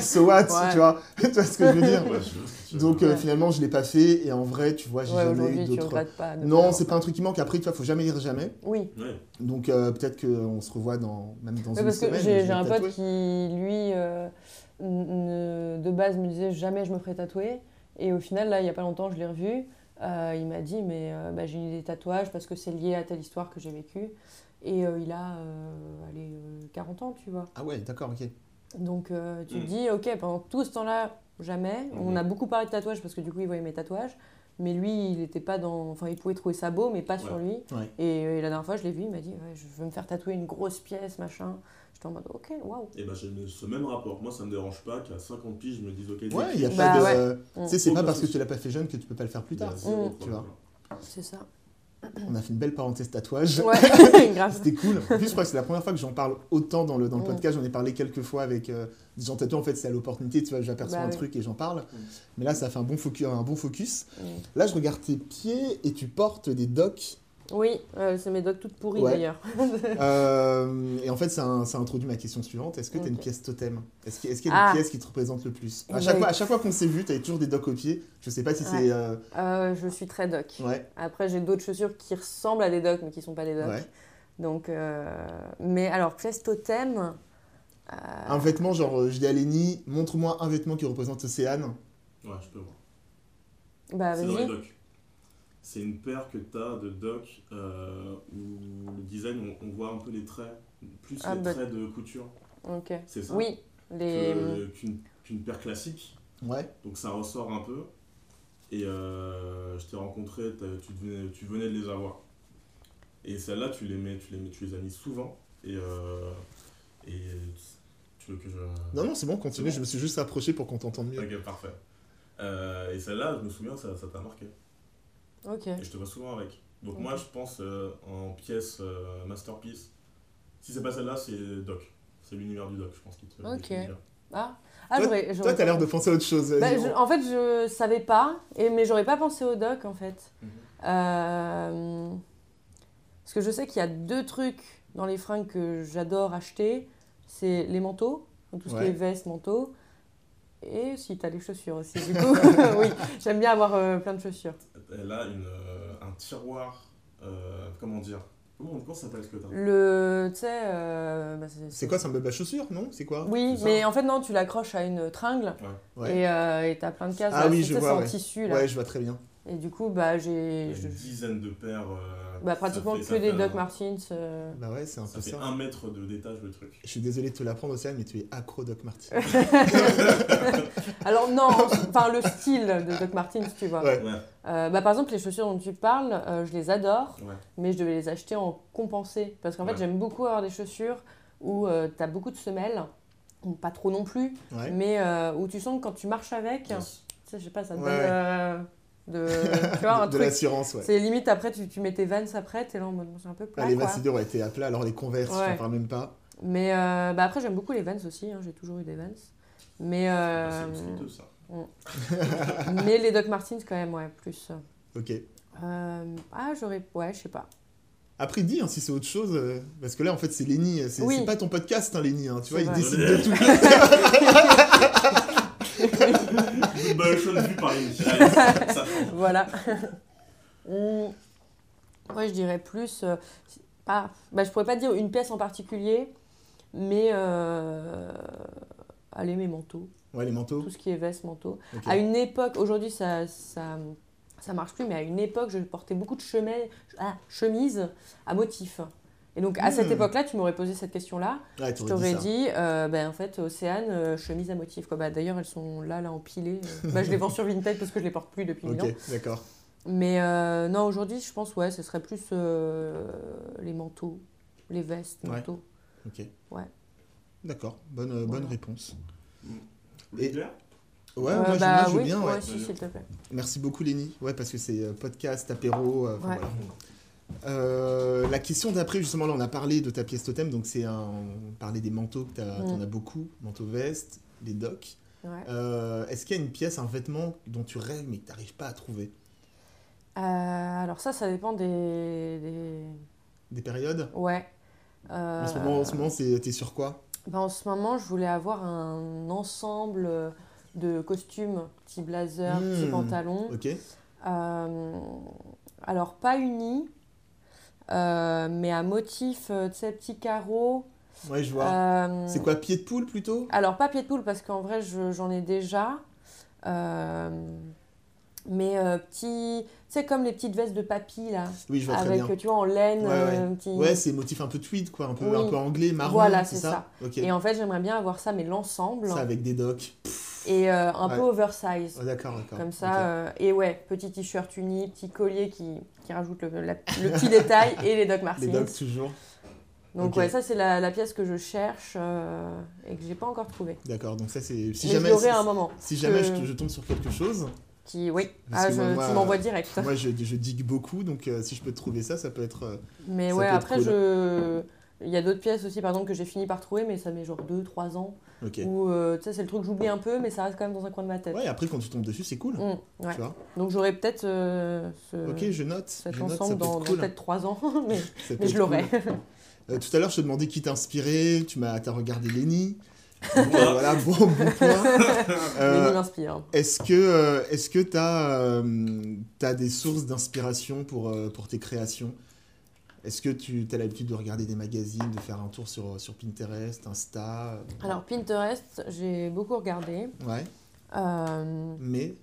Speaker 1: so what,
Speaker 2: Ouais.
Speaker 1: tu vois Tu vois ce que je veux dire
Speaker 3: que
Speaker 1: Donc, euh,
Speaker 2: Ouais.
Speaker 1: finalement, je l'ai pas fait. Et en vrai, tu vois, j'ai
Speaker 2: Ouais,
Speaker 1: jamais eu
Speaker 2: tu
Speaker 1: d'autres...
Speaker 2: regrettes pas. de
Speaker 1: Non, c'est pas un truc qui manque. Après, tu vois, faut jamais dire jamais.
Speaker 2: Oui,
Speaker 3: Ouais.
Speaker 1: Donc, euh, peut-être qu'on se revoit dans, même dans
Speaker 2: Ouais,
Speaker 1: une
Speaker 2: parce que
Speaker 1: semaine.
Speaker 2: j'ai
Speaker 1: je
Speaker 2: j'ai un
Speaker 1: tatouer.
Speaker 2: pote qui, lui, euh, de base me disait jamais je me ferai tatouer. Et au final, là, il y a pas longtemps, je l'ai revu. Euh, il m'a dit, mais euh, bah, j'ai eu des tatouages parce que c'est lié à telle histoire que j'ai vécue. Et euh, il a euh, allez, euh, 40 ans, tu vois.
Speaker 1: Ah ouais, d'accord, ok.
Speaker 2: Donc euh, tu
Speaker 3: Mm.
Speaker 2: te dis, ok, pendant tout ce temps-là, jamais. On
Speaker 3: Mhm.
Speaker 2: a beaucoup parlé de tatouages parce que du coup, il voyait mes tatouages. Mais lui, il était pas dans. Enfin, il pouvait trouver ça beau, mais pas sur lui.
Speaker 1: Ouais.
Speaker 2: Et, euh, et la dernière fois, je l'ai vu, il m'a dit, ouais, je veux me faire tatouer une grosse pièce, machin. J'étais en mode, ok, waouh.
Speaker 3: Et bah j'ai le- ce même rapport. Moi ça me dérange pas qu'à 50 piges je me dise ok.
Speaker 1: Ouais, il n'y a
Speaker 2: Bah
Speaker 1: pas de...
Speaker 2: ouais.
Speaker 1: Tu sais, c'est pas
Speaker 3: Aucun
Speaker 1: parce que tu l'as pas fait jeune que tu peux pas le faire plus tard.
Speaker 2: Mm.
Speaker 1: Tu vois.
Speaker 2: C'est ça.
Speaker 1: On a fait une belle parenthèse tatouage.
Speaker 2: Ouais.
Speaker 1: C'était cool. En plus, je crois que c'est la première fois que j'en parle autant dans le, dans le
Speaker 2: Mm.
Speaker 1: podcast. J'en ai parlé quelques fois avec euh, des gens tatoués. En fait, c'est à l'opportunité. Tu vois, j'aperçois
Speaker 2: Bah
Speaker 1: un
Speaker 2: oui.
Speaker 1: truc et j'en parle.
Speaker 3: Mm.
Speaker 1: Mais là, ça fait un bon focus. Un bon focus.
Speaker 2: Mm.
Speaker 1: Là, je regarde tes pieds et tu portes des docks.
Speaker 2: Oui, euh, c'est mes doigts toutes pourries
Speaker 1: Ouais.
Speaker 2: d'ailleurs.
Speaker 1: Euh, et en fait, ça, un- ça introduit ma question suivante. Est-ce que tu as une pièce totem? Est-ce qu'il y a une
Speaker 2: Ah.
Speaker 1: pièce qui te représente le plus? À chaque, fois, à chaque fois qu'on s'est vu, tu avais toujours des docks au pied. Je sais pas si c'est. euh,
Speaker 2: Euh, je suis très doc.
Speaker 1: Ouais,
Speaker 2: Après, j'ai d'autres chaussures qui ressemblent à des docs, mais qui sont pas des docs.
Speaker 1: ouais.
Speaker 2: Donc, euh, mais alors, pièce totem. euh,
Speaker 1: Un vêtement, genre, je dis à Lénie, montre-moi un vêtement qui représente Océane.
Speaker 3: Ouais, je peux voir.
Speaker 2: Bah,
Speaker 3: C'est dans les
Speaker 2: vas-y.
Speaker 3: C'est une paire que tu as de docks euh, où le design, on, on voit un peu les traits, plus
Speaker 2: Ah,
Speaker 3: les
Speaker 2: bah.
Speaker 3: traits de couture.
Speaker 2: Ok.
Speaker 3: C'est ça
Speaker 2: Oui, les.
Speaker 3: Que- Qu'une qu'une paire classique.
Speaker 1: Ouais.
Speaker 3: Donc ça ressort un peu. Et euh, je t'ai rencontré, tu venais, tu venais de les avoir. Et celles-là, tu les mets, tu les mets, tu les as mis souvent. Et, euh, et tu veux que je.
Speaker 1: Non, non, c'est bon, continue.
Speaker 3: Bon
Speaker 1: Je me suis juste rapproché pour qu'on t'entende mieux.
Speaker 3: Ok, parfait. Euh, et celle-là, je me souviens, ça ça t'a marqué. Et je te vois souvent avec. Donc moi, je pense euh, en pièce euh, masterpiece. Si c'est pas celle-là, c'est Doc. C'est l'univers du Doc, je pense qu'il te
Speaker 2: Ok. Ah, ah
Speaker 1: Toi-
Speaker 2: j'aurais.
Speaker 1: Toi, t'as l'air de penser à autre chose.
Speaker 2: Bah, je- en fait, je savais pas, et, mais j'aurais pas pensé au doc en fait.
Speaker 3: Mhm.
Speaker 2: Euh, parce que je sais qu'il y a deux trucs dans les fringues que j'adore acheter c'est les manteaux, donc tout ce
Speaker 1: Ouais.
Speaker 2: qui est veste, manteau. Et si t'as les chaussures aussi, du coup. oui, j'aime bien avoir euh, plein de chaussures.
Speaker 3: Elle a une, euh, un tiroir, euh, comment dire Comment, comment ça s'appelle ce que t'as
Speaker 2: Le. Tu sais. euh, bah,
Speaker 1: C'est quoi, c'est un meuble à chaussures, non? C'est quoi?
Speaker 2: Oui, mais en fait, non, tu l'accroches à une tringle
Speaker 1: Ouais.
Speaker 2: et euh, et t'as plein de cases.
Speaker 1: Ah
Speaker 2: là,
Speaker 1: oui,
Speaker 2: tu
Speaker 1: je vois,
Speaker 2: C'est en
Speaker 1: ouais.
Speaker 2: tissu là.
Speaker 1: Ouais, je vois très bien.
Speaker 2: Et du coup, bah,
Speaker 3: Il y
Speaker 2: j'ai. je-
Speaker 3: une dizaine de paires euh,
Speaker 2: Bah, pratiquement
Speaker 3: fait-
Speaker 2: que des Doc
Speaker 3: un-
Speaker 2: Martens. euh.
Speaker 1: Bah ouais, c'est un
Speaker 3: Ça
Speaker 1: peu
Speaker 3: fait
Speaker 1: ça.
Speaker 3: un mètre de détage le truc.
Speaker 1: Je suis désolé de te l'apprendre, Océane, mais tu es accro Doc Martens.
Speaker 2: Alors non, enfin le style de Doc Martens, tu vois.
Speaker 1: Ouais.
Speaker 3: Ouais,
Speaker 2: Euh, bah, par exemple, les chaussures dont tu parles, euh, je les adore,
Speaker 3: ouais.
Speaker 2: mais je devais les acheter en compensé. Parce qu'en fait, j'aime beaucoup avoir des chaussures où tu as beaucoup de semelles, ou pas trop non plus,
Speaker 1: Ouais.
Speaker 2: mais euh, où tu sens que quand tu marches avec,
Speaker 3: Yes.
Speaker 2: tu sais, je sais pas, ça te
Speaker 1: Ouais,
Speaker 2: donne euh, de, tu vois, un
Speaker 1: de de
Speaker 2: truc.
Speaker 1: l'assurance, ouais.
Speaker 2: C'est limite après, tu, tu mets tes Vans après, t'es là en mode, c'est un peu plat.
Speaker 1: Ah, les
Speaker 2: quoi.
Speaker 1: Vans, c'est dur, ouais, t'es à plat, alors les Converse, je
Speaker 2: Ouais.
Speaker 1: t'en parle même pas.
Speaker 2: Mais euh, bah, après, j'aime beaucoup les Vans aussi, hein, j'ai toujours eu des Vans. Mais, euh,
Speaker 3: C'est ça.
Speaker 2: mais les Doc Martens, quand même, ouais, plus.
Speaker 1: Ok.
Speaker 2: Euh, ah, j'aurais. Ouais, je sais pas.
Speaker 1: Après, dis hein, si c'est autre chose, euh, parce que là, en fait, c'est Lenny, c'est
Speaker 2: Oui.
Speaker 1: c'est pas ton podcast, hein, Lenny, hein, tu vois, il
Speaker 2: vrai.
Speaker 1: décide de tout.
Speaker 3: Bonne chose vue par
Speaker 2: voilà. Ouais, je dirais plus. euh, pas, bah, je pourrais pas dire une pièce en particulier, mais. Euh, allez, mes manteaux.
Speaker 1: Ouais, les manteaux.
Speaker 2: Tout ce qui est veste, manteau. À une époque, aujourd'hui, ça, ça, ça marche plus, mais à une époque, je portais beaucoup de chemises, ah, chemises à motifs. Et donc, à cette
Speaker 1: Hmm.
Speaker 2: époque-là, tu m'aurais posé cette question-là.
Speaker 1: Ouais,
Speaker 2: Je
Speaker 1: t'aurais
Speaker 2: dit, euh, ben, en fait, Océane, euh, chemise à motifs. Quoi. Bah, D'ailleurs, elles sont là, là, empilées. Euh, bah, je les vends sur Vinted parce que je les porte plus depuis mille ans.
Speaker 1: Ok, d'accord.
Speaker 2: Mais euh, non, aujourd'hui, je pense, ouais, ce serait plus euh, les manteaux, les vestes,
Speaker 1: Ouais.
Speaker 2: manteaux.
Speaker 1: Ok.
Speaker 2: Ouais.
Speaker 1: D'accord, bonne, euh, bonne réponse.
Speaker 3: Et...
Speaker 1: Ouais,
Speaker 2: Euh,
Speaker 1: moi, je-
Speaker 2: bah,
Speaker 1: moi, je veux
Speaker 2: oui,
Speaker 1: bien, ouais.
Speaker 2: ouais, si, s'il te plaît.
Speaker 1: Merci beaucoup, Lenny. Ouais, parce que c'est podcast, apéro. euh,
Speaker 2: Ouais.
Speaker 1: voilà. Euh, la question d'après, justement, là, on a parlé de ta pièce totem, donc c'est un. On parlait des manteaux, que t'as-
Speaker 2: Mm.
Speaker 1: t'en as beaucoup, manteaux vestes, les docks.
Speaker 2: Ouais.
Speaker 1: Euh, Est-ce qu'il y a une pièce, un vêtement dont tu rêves mais que tu n'arrives pas à trouver?
Speaker 2: Euh, alors, ça, ça dépend des. des...
Speaker 1: Des périodes?
Speaker 2: Ouais. Euh,
Speaker 1: En ce moment, en ce moment c'est- t'es sur quoi?
Speaker 2: Ben, en ce moment, je voulais avoir un ensemble de costumes, petit blazer, petit
Speaker 1: Hmm.
Speaker 2: pantalon.
Speaker 1: Ok.
Speaker 2: Euh, alors, pas uni, euh, mais à motif, euh, tu sais, petit carreau.
Speaker 1: Ouais, je vois.
Speaker 2: Euh,
Speaker 1: C'est quoi, pied de poule plutôt?
Speaker 2: Alors, pas pied de poule, parce qu'en vrai, je- j'en ai déjà. Euh, mais euh, petit. Tu sais, comme les petites vestes de papy, là.
Speaker 1: Oui, je vois très
Speaker 2: Avec,
Speaker 1: bien.
Speaker 2: tu vois, en laine.
Speaker 1: Ouais, ouais.
Speaker 2: euh, petit...
Speaker 1: Ouais, c'est motif un peu tweed, quoi, un peu,
Speaker 2: Oui.
Speaker 1: un peu anglais, marron.
Speaker 2: Voilà,
Speaker 1: c'est ça.
Speaker 2: Et en fait, j'aimerais bien avoir ça, mais l'ensemble.
Speaker 1: Ça avec des docks.
Speaker 2: Et euh, un
Speaker 1: Ouais.
Speaker 2: peu oversize.
Speaker 1: Oh, d'accord, d'accord.
Speaker 2: Comme ça. Euh, et ouais, petit t-shirt uni, petit collier qui, qui rajoute le, la- le petit détail et les Doc Martens.
Speaker 1: Les docks toujours.
Speaker 2: Donc ouais, ça c'est la, la pièce que je cherche euh, et que j'ai pas encore trouvée.
Speaker 1: D'accord, donc ça c'est. Si
Speaker 2: mais
Speaker 1: jamais, si,
Speaker 2: un moment.
Speaker 1: si jamais je, je tombe sur quelque chose,
Speaker 2: Qui, oui, ah, je,
Speaker 1: moi,
Speaker 2: tu m'envoies direct.
Speaker 1: moi je, je digue beaucoup, donc si je peux te trouver ça, ça peut être.
Speaker 2: Mais
Speaker 1: Ça
Speaker 2: ouais,
Speaker 1: peut être
Speaker 2: après,
Speaker 1: cool.
Speaker 2: je... il y a d'autres pièces aussi, par exemple, que j'ai fini par trouver, mais ça met genre 2-3 ans. Où, euh, tu sais, c'est le truc que j'oublie un peu, mais ça reste quand même dans un coin de ma tête.
Speaker 1: Ouais, après quand tu tombes dessus, c'est cool.
Speaker 2: Mm, ouais.
Speaker 1: Tu vois
Speaker 2: Donc j'aurai peut-être euh, ce...
Speaker 1: Ok, je note.
Speaker 2: cet
Speaker 1: je note, ça
Speaker 2: ensemble
Speaker 1: peut
Speaker 2: dans,
Speaker 1: être
Speaker 2: dans
Speaker 1: cool.
Speaker 2: peut-être 3 ans, mais,
Speaker 1: Ça peut
Speaker 2: mais je l'aurai.
Speaker 1: cool. Euh, tout à l'heure, je te demandais qui t'a inspiré, tu m'as as regardé Lenny. Donc, euh, voilà, bon, bon point. Euh,
Speaker 2: Lenny m'inspire.
Speaker 1: Est-ce que euh, est-ce que tu as, des sources d'inspiration pour, euh, pour tes créations? Est-ce que tu as l'habitude de regarder des magazines, de faire un tour sur, sur Pinterest, Insta euh,
Speaker 2: Alors Pinterest, j'ai beaucoup regardé.
Speaker 1: Ouais,
Speaker 2: Euh,
Speaker 1: mais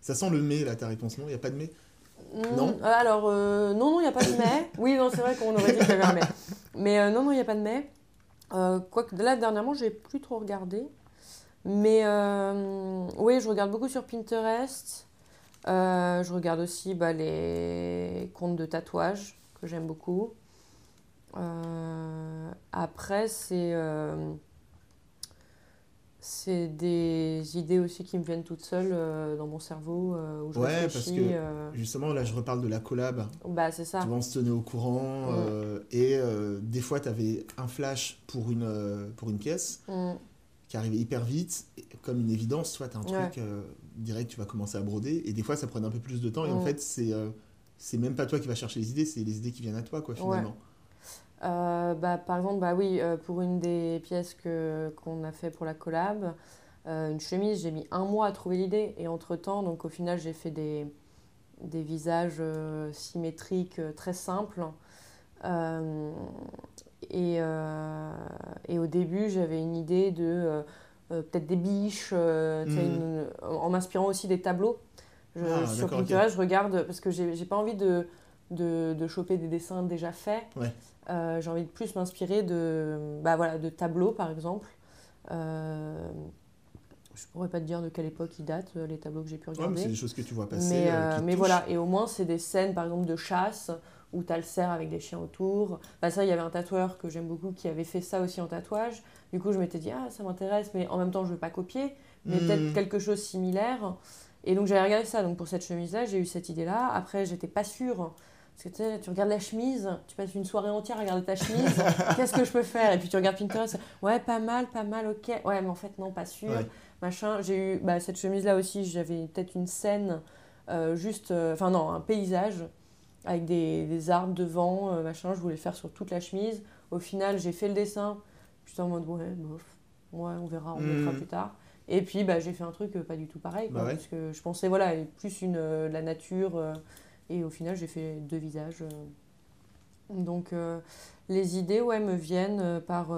Speaker 1: ça sent le mais là, ta réponse, non? Il n'y a pas de mais?
Speaker 2: Mm,
Speaker 1: Non?
Speaker 2: Alors, euh, non, non, il n'y a pas de mai. Oui, non, c'est vrai qu'on aurait dit qu'il y avait un mai. Mais euh, non, non, il n'y a pas de mai. Euh, Quoique là, dernièrement, j'ai plus trop regardé. Mais oui, je regarde beaucoup sur Pinterest. Je regarde aussi bah, les comptes de tatouage que j'aime beaucoup. Euh, après, c'est euh, c'est des idées aussi qui me viennent toutes seules euh, dans mon cerveau où je
Speaker 1: Ouais, parce que- Justement, là, je reparle de la collab.
Speaker 2: bah, c'est ça.
Speaker 1: On se tenait au courant.
Speaker 2: Mm.
Speaker 1: et des fois, tu avais un flash pour une, pour une pièce
Speaker 2: Mm.
Speaker 1: qui arrivait hyper vite. Et comme une évidence, soit tu as un
Speaker 2: Ouais.
Speaker 1: truc direct, tu vas commencer à broder. Et des fois, ça prenait un peu plus de temps. Et en
Speaker 2: Mm.
Speaker 1: fait, c'est c'est même pas toi qui vas chercher les idées, c'est les idées qui viennent à toi, quoi, finalement.
Speaker 2: Euh, bah, par exemple, bah oui, euh, pour une des pièces que, qu'on a fait pour la collab, euh, une chemise, j'ai mis un mois à trouver l'idée. Et entre-temps, donc au final, j'ai fait des, des visages symétriques très simples. Et, et au début, j'avais une idée de peut-être des biches, une- en m'inspirant aussi des tableaux. Je-
Speaker 1: Ah,
Speaker 2: sur. Pinterest, je regarde parce que j'ai pas envie de de, de choper des dessins déjà faits.
Speaker 1: Ouais.
Speaker 2: Euh, j'ai envie de plus m'inspirer de, bah, voilà, de tableaux, par exemple. Euh, je pourrais pas te dire de quelle époque ils datent, euh, les tableaux que j'ai pu
Speaker 1: Ouais,
Speaker 2: regarder.
Speaker 1: c'est des choses que tu vois passer.
Speaker 2: Mais,
Speaker 1: euh,
Speaker 2: euh,
Speaker 1: qui
Speaker 2: mais voilà, et au moins c'est des scènes par exemple de chasse où tu as le cerf avec des chiens autour. Bah, ça, il y avait un tatoueur que j'aime beaucoup qui avait fait ça aussi en tatouage. Du coup, je m'étais dit, ah, ça m'intéresse, mais en même temps, je veux pas copier, mais
Speaker 1: Hmm.
Speaker 2: peut-être quelque chose de similaire. Et donc, j'avais regardé ça. Donc, pour cette chemise-là, j'ai eu cette idée-là. Après, j'étais pas sûre. Parce que tu sais, tu regardes la chemise, tu passes une soirée entière à regarder ta chemise, qu'est-ce que je peux faire? Et puis tu regardes Pinterest, ouais, pas mal, pas mal, ok. Ouais, mais en fait, non, pas sûr
Speaker 1: Ouais.
Speaker 2: machin. J'ai eu bah, cette chemise-là aussi, j'avais peut-être une scène, euh, juste, euh, enfin non, un paysage avec des, des arbres devant, euh, machin. Je voulais le faire sur toute la chemise. Au final, j'ai fait le dessin. J'étais en mode, ouais, bof, ouais, on verra, on
Speaker 1: Mhm.
Speaker 2: mettra plus tard. Et puis, bah, j'ai fait un truc euh, pas du tout pareil, quoi,
Speaker 1: Bah ouais.
Speaker 2: parce que je pensais, voilà, plus une, euh, la nature. euh, et au final, j'ai fait deux visages. Donc, les idées, ouais, me viennent par.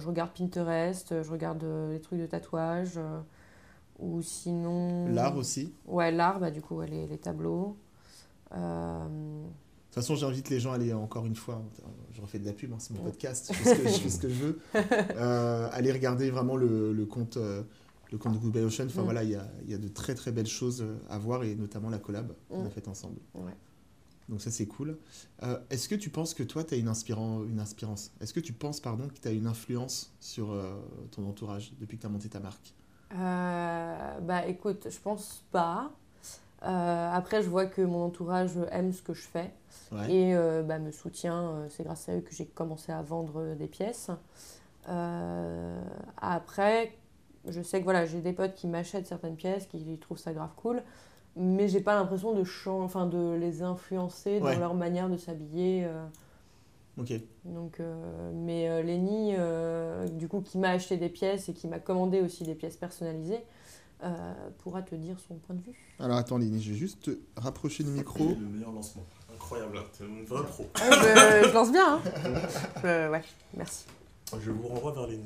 Speaker 2: je regarde Pinterest, je regarde des trucs de tatouage. ou sinon.
Speaker 1: L'art aussi.
Speaker 2: Ouais, l'art, bah, du coup, ouais, les, les tableaux. Euh,
Speaker 1: De toute façon, j'invite les gens à aller encore une fois. Je refais de la pub, hein, c'est mon podcast. Je fais ce que je, fais ce que je veux. Euh, aller regarder vraiment le, le compte. euh, le compte de Goodbye Ocean, enfin
Speaker 2: Mm.
Speaker 1: voilà, il y a, y a de très très belles choses à voir et notamment la collab qu'on a
Speaker 2: Mm.
Speaker 1: faite ensemble.
Speaker 2: Ouais.
Speaker 1: Donc ça c'est cool. Euh, Est-ce que tu penses que toi tu as une, inspirant, une inspirance? Est-ce que tu penses pardon que tu as une influence sur euh, ton entourage depuis que tu as monté ta marque?
Speaker 2: Euh, bah, écoute, je pense pas. Après, je vois que mon entourage aime ce que je fais.
Speaker 1: Ouais.
Speaker 2: et bah, me soutient. C'est grâce à eux que j'ai commencé à vendre des pièces. Après, je sais que voilà, j'ai des potes qui m'achètent certaines pièces, qui trouvent ça grave cool, mais j'ai pas l'impression de, chan- enfin, de les influencer
Speaker 1: Ouais.
Speaker 2: dans leur manière de s'habiller. euh.
Speaker 1: Ok.
Speaker 2: donc, euh, mais euh, Lenny, euh, du coup, qui m'a acheté des pièces et qui m'a commandé aussi des pièces personnalisées, euh, pourra te dire son point de vue.
Speaker 1: Alors attends Lénie, je vais juste te rapprocher du micro.
Speaker 3: Le meilleur lancement. Incroyable, là. T'es une vraie pro.
Speaker 2: Ah, je, je lance bien, hein Je- Ouais, merci.
Speaker 3: Je vous renvoie vers les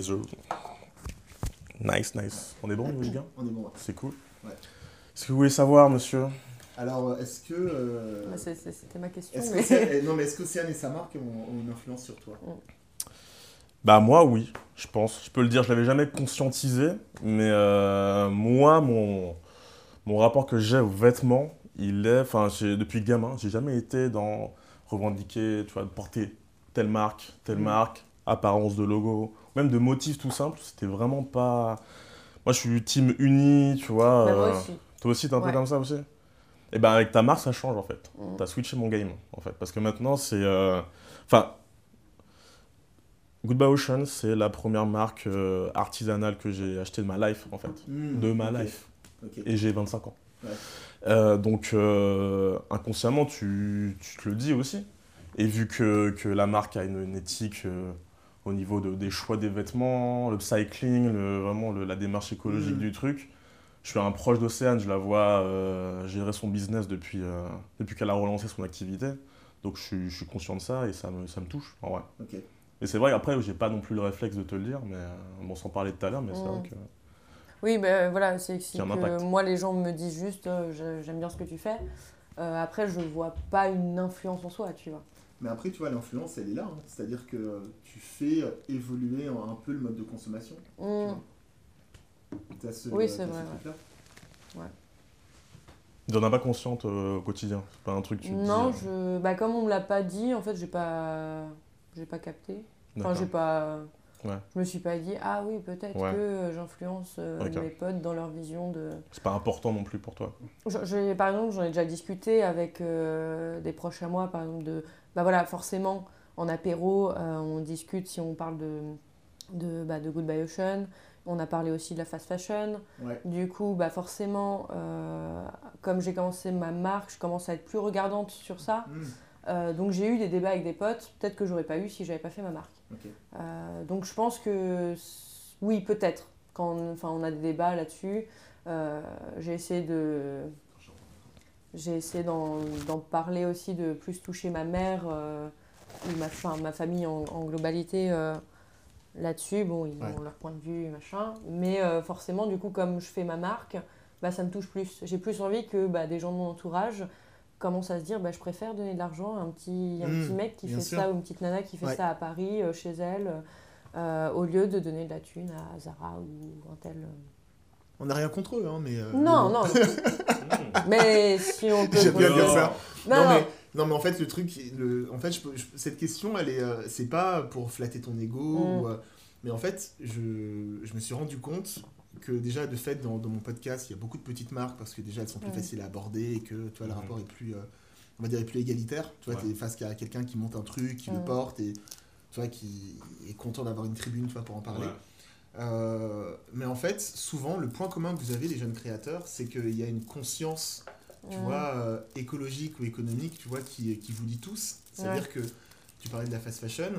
Speaker 3: niches. Yes, sir. Nice, nice. On est bon, les gars
Speaker 1: On est bon. ouais.
Speaker 3: C'est cool.
Speaker 1: Ouais.
Speaker 3: Est-ce que vous voulez savoir, monsieur
Speaker 1: Alors est-ce que... euh,
Speaker 2: Bah, c'est- c'est- C'était ma question.
Speaker 1: est-ce
Speaker 2: mais-
Speaker 1: qu'Océane- eh, non mais est-ce qu'Océane et sa marque ont, ont une influence sur toi?
Speaker 3: Bah moi oui, je pense. Je peux le dire, je l'avais jamais conscientisé, mais euh, moi mon mon rapport que j'ai aux vêtements, il est, enfin depuis gamin, j'ai jamais été dans revendiquer, tu vois, de porter telle marque, telle
Speaker 1: Mhm.
Speaker 3: marque, apparence de logo, même de motifs tout simples. C'était vraiment pas. Moi je suis team uni, tu vois.
Speaker 2: Bah, moi
Speaker 3: euh,
Speaker 2: aussi.
Speaker 3: Toi aussi t'es un peu
Speaker 2: Ouais.
Speaker 3: comme ça aussi? Et ben avec ta marque ça change en fait.
Speaker 2: Mm.
Speaker 3: T'as switché mon game, en fait. Parce que maintenant, c'est. euh, Enfin. Goodbye Ocean, c'est la première marque euh, artisanale que j'ai achetée de ma life, en fait.
Speaker 1: Hmm,
Speaker 3: De ma life. Et j'ai 25 ans.
Speaker 1: Ouais.
Speaker 3: Euh, donc, euh, inconsciemment, tu, tu te le dis aussi. Et vu que, que la marque a une, une éthique euh, au niveau de- des choix des vêtements, le cycling, le- vraiment le- la démarche écologique
Speaker 1: Mhm.
Speaker 3: du truc, je suis un proche d'Océane, je la vois euh, gérer son business depuis, euh, depuis qu'elle a relancé son activité. Donc je suis, je suis conscient de ça et ça me, ça me touche, en vrai. Et c'est vrai, après, j'ai pas non plus le réflexe de te le dire, mais euh, bon, sans parler de tout à l'heure, mais c'est vrai que.
Speaker 2: Oui, ben voilà, c'est que moi, les gens me disent juste euh, j'aime bien ce que tu fais. Euh, après, je vois pas une influence en soi, tu vois.
Speaker 1: Mais après, tu vois, l'influence, elle est là. hein. C'est-à-dire que tu fais évoluer un peu le mode de consommation.
Speaker 2: Mm.
Speaker 1: T'as ce,
Speaker 2: Oui, c'est
Speaker 1: ce
Speaker 2: vrai,
Speaker 1: truc-là.
Speaker 3: Tu n'en as pas consciente euh, au quotidien. C'est pas un truc que tu
Speaker 2: Non,
Speaker 3: dis.
Speaker 2: je... bah, comme on me l'a pas dit, en fait, j'ai pas, j'ai pas capté.
Speaker 3: euh,
Speaker 2: Enfin, j'ai pas.
Speaker 3: Ouais.
Speaker 2: Je me suis pas dit ah oui peut-être
Speaker 3: Ouais.
Speaker 2: que j'influence euh, mes potes dans leur vision de.
Speaker 3: C'est pas important non plus pour toi.
Speaker 2: Je- par exemple, j'en ai déjà discuté avec euh, des proches à moi, par exemple, de. Bah voilà, forcément, en apéro, euh, on discute si on parle de, de, bah, de Goodbye Ocean. On a parlé aussi de la fast fashion.
Speaker 1: Ouais.
Speaker 2: Du coup, bah forcément, euh, comme j'ai commencé ma marque, je commence à être plus regardante sur ça.
Speaker 1: Hmm,
Speaker 2: Euh, donc j'ai eu des débats avec des potes, peut-être que j'aurais pas eu si j'avais pas fait ma marque. Euh, donc je pense que oui, peut-être. Quand on, enfin, on a des débats là-dessus, euh, j'ai essayé de j'ai essayé d'en parler aussi, de plus toucher ma mère ou ma, enfin, ma famille en, en globalité là-dessus. Bon, ils
Speaker 1: Ouais.
Speaker 2: ont leur point de vue, machin. Mais forcément, du coup, comme je fais ma marque, bah, ça me touche plus. J'ai plus envie que bah, des gens de mon entourage commencent à se dire bah, je préfère donner de l'argent à un petit, un petit mec qui fait
Speaker 1: sûr.
Speaker 2: ça ou une petite nana qui fait
Speaker 1: Ouais.
Speaker 2: ça à Paris, euh, chez elle, euh, au lieu de donner de la thune à Zara ou un tel. euh.
Speaker 1: On n'a rien contre eux, hein, mais. euh,
Speaker 2: Non, non,
Speaker 3: Mmh.
Speaker 2: mais si on peut.
Speaker 1: J'aime bien dire ça.
Speaker 2: Non,
Speaker 1: non,
Speaker 2: non.
Speaker 1: mais, non, mais en fait, le truc, le, en fait, je peux- je- cette question, elle est, c'est pas pour flatter ton ego,
Speaker 2: Mm.
Speaker 1: ou, euh, mais en fait, je, je me suis rendu compte que déjà, de fait, dans, dans mon podcast, il y a beaucoup de petites marques parce que déjà, elles sont plus
Speaker 2: Ouais.
Speaker 1: faciles à aborder et que, tu vois, le rapport est plus, euh, on va dire, est plus égalitaire. Tu vois,
Speaker 3: Ouais.
Speaker 1: tu es face à quelqu'un qui monte un truc, qui le porte et, tu vois, qui est content d'avoir une tribune, tu vois, pour en parler.
Speaker 3: Ouais.
Speaker 1: Euh, mais en fait, souvent, le point commun que vous avez, les jeunes créateurs, c'est qu'il y a une conscience tu vois, euh, écologique ou économique, tu vois, qui, qui vous lie tous. C'est-à-dire que tu parlais de la fast fashion,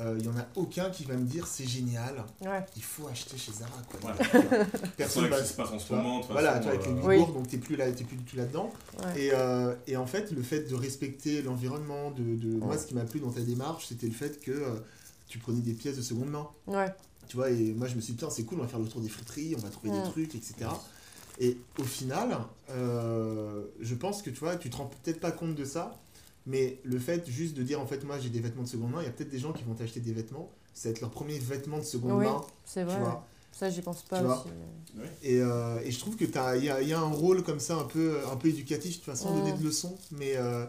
Speaker 1: euh, il y en a aucun qui va me dire c'est génial,
Speaker 2: Ouais.
Speaker 1: il faut acheter chez Zara. Quoi.
Speaker 3: C'est
Speaker 1: Personne
Speaker 3: vrai
Speaker 1: va.
Speaker 3: que ce qui se passe en ce moment,
Speaker 1: voilà, vois, avec les
Speaker 3: euh,
Speaker 2: Oui.
Speaker 1: Ouïghours, donc t'es plus, là, t'es plus du tout là-dedans.
Speaker 2: Ouais.
Speaker 1: Et, euh, et en fait, le fait de respecter l'environnement, de, de... moi, ce qui m'a plu dans ta démarche, c'était le fait que euh, tu prenais des pièces de seconde main.
Speaker 2: Ouais.
Speaker 1: Tu vois, et moi je me suis dit, putain, c'est cool, on va faire le tour des friteries, on va trouver des
Speaker 2: Mm.
Speaker 1: trucs, etc. Et au final, euh, je pense que tu vois, tu te rends peut-être pas compte de ça, mais le fait juste de dire, en fait, moi j'ai des vêtements de seconde main, il y a peut-être des gens qui vont t'acheter des vêtements, ça va être leur premier vêtement de seconde
Speaker 2: Oui,
Speaker 1: main,
Speaker 2: c'est
Speaker 1: tu
Speaker 2: vrai.
Speaker 1: vois.
Speaker 2: Ça, j'y pense pas
Speaker 1: Tu vois.
Speaker 2: aussi.
Speaker 1: Et, euh, et je trouve qu'il y a, il y a un rôle comme ça, un peu, un peu éducatif, tu vois, sans donner de leçons, mais euh,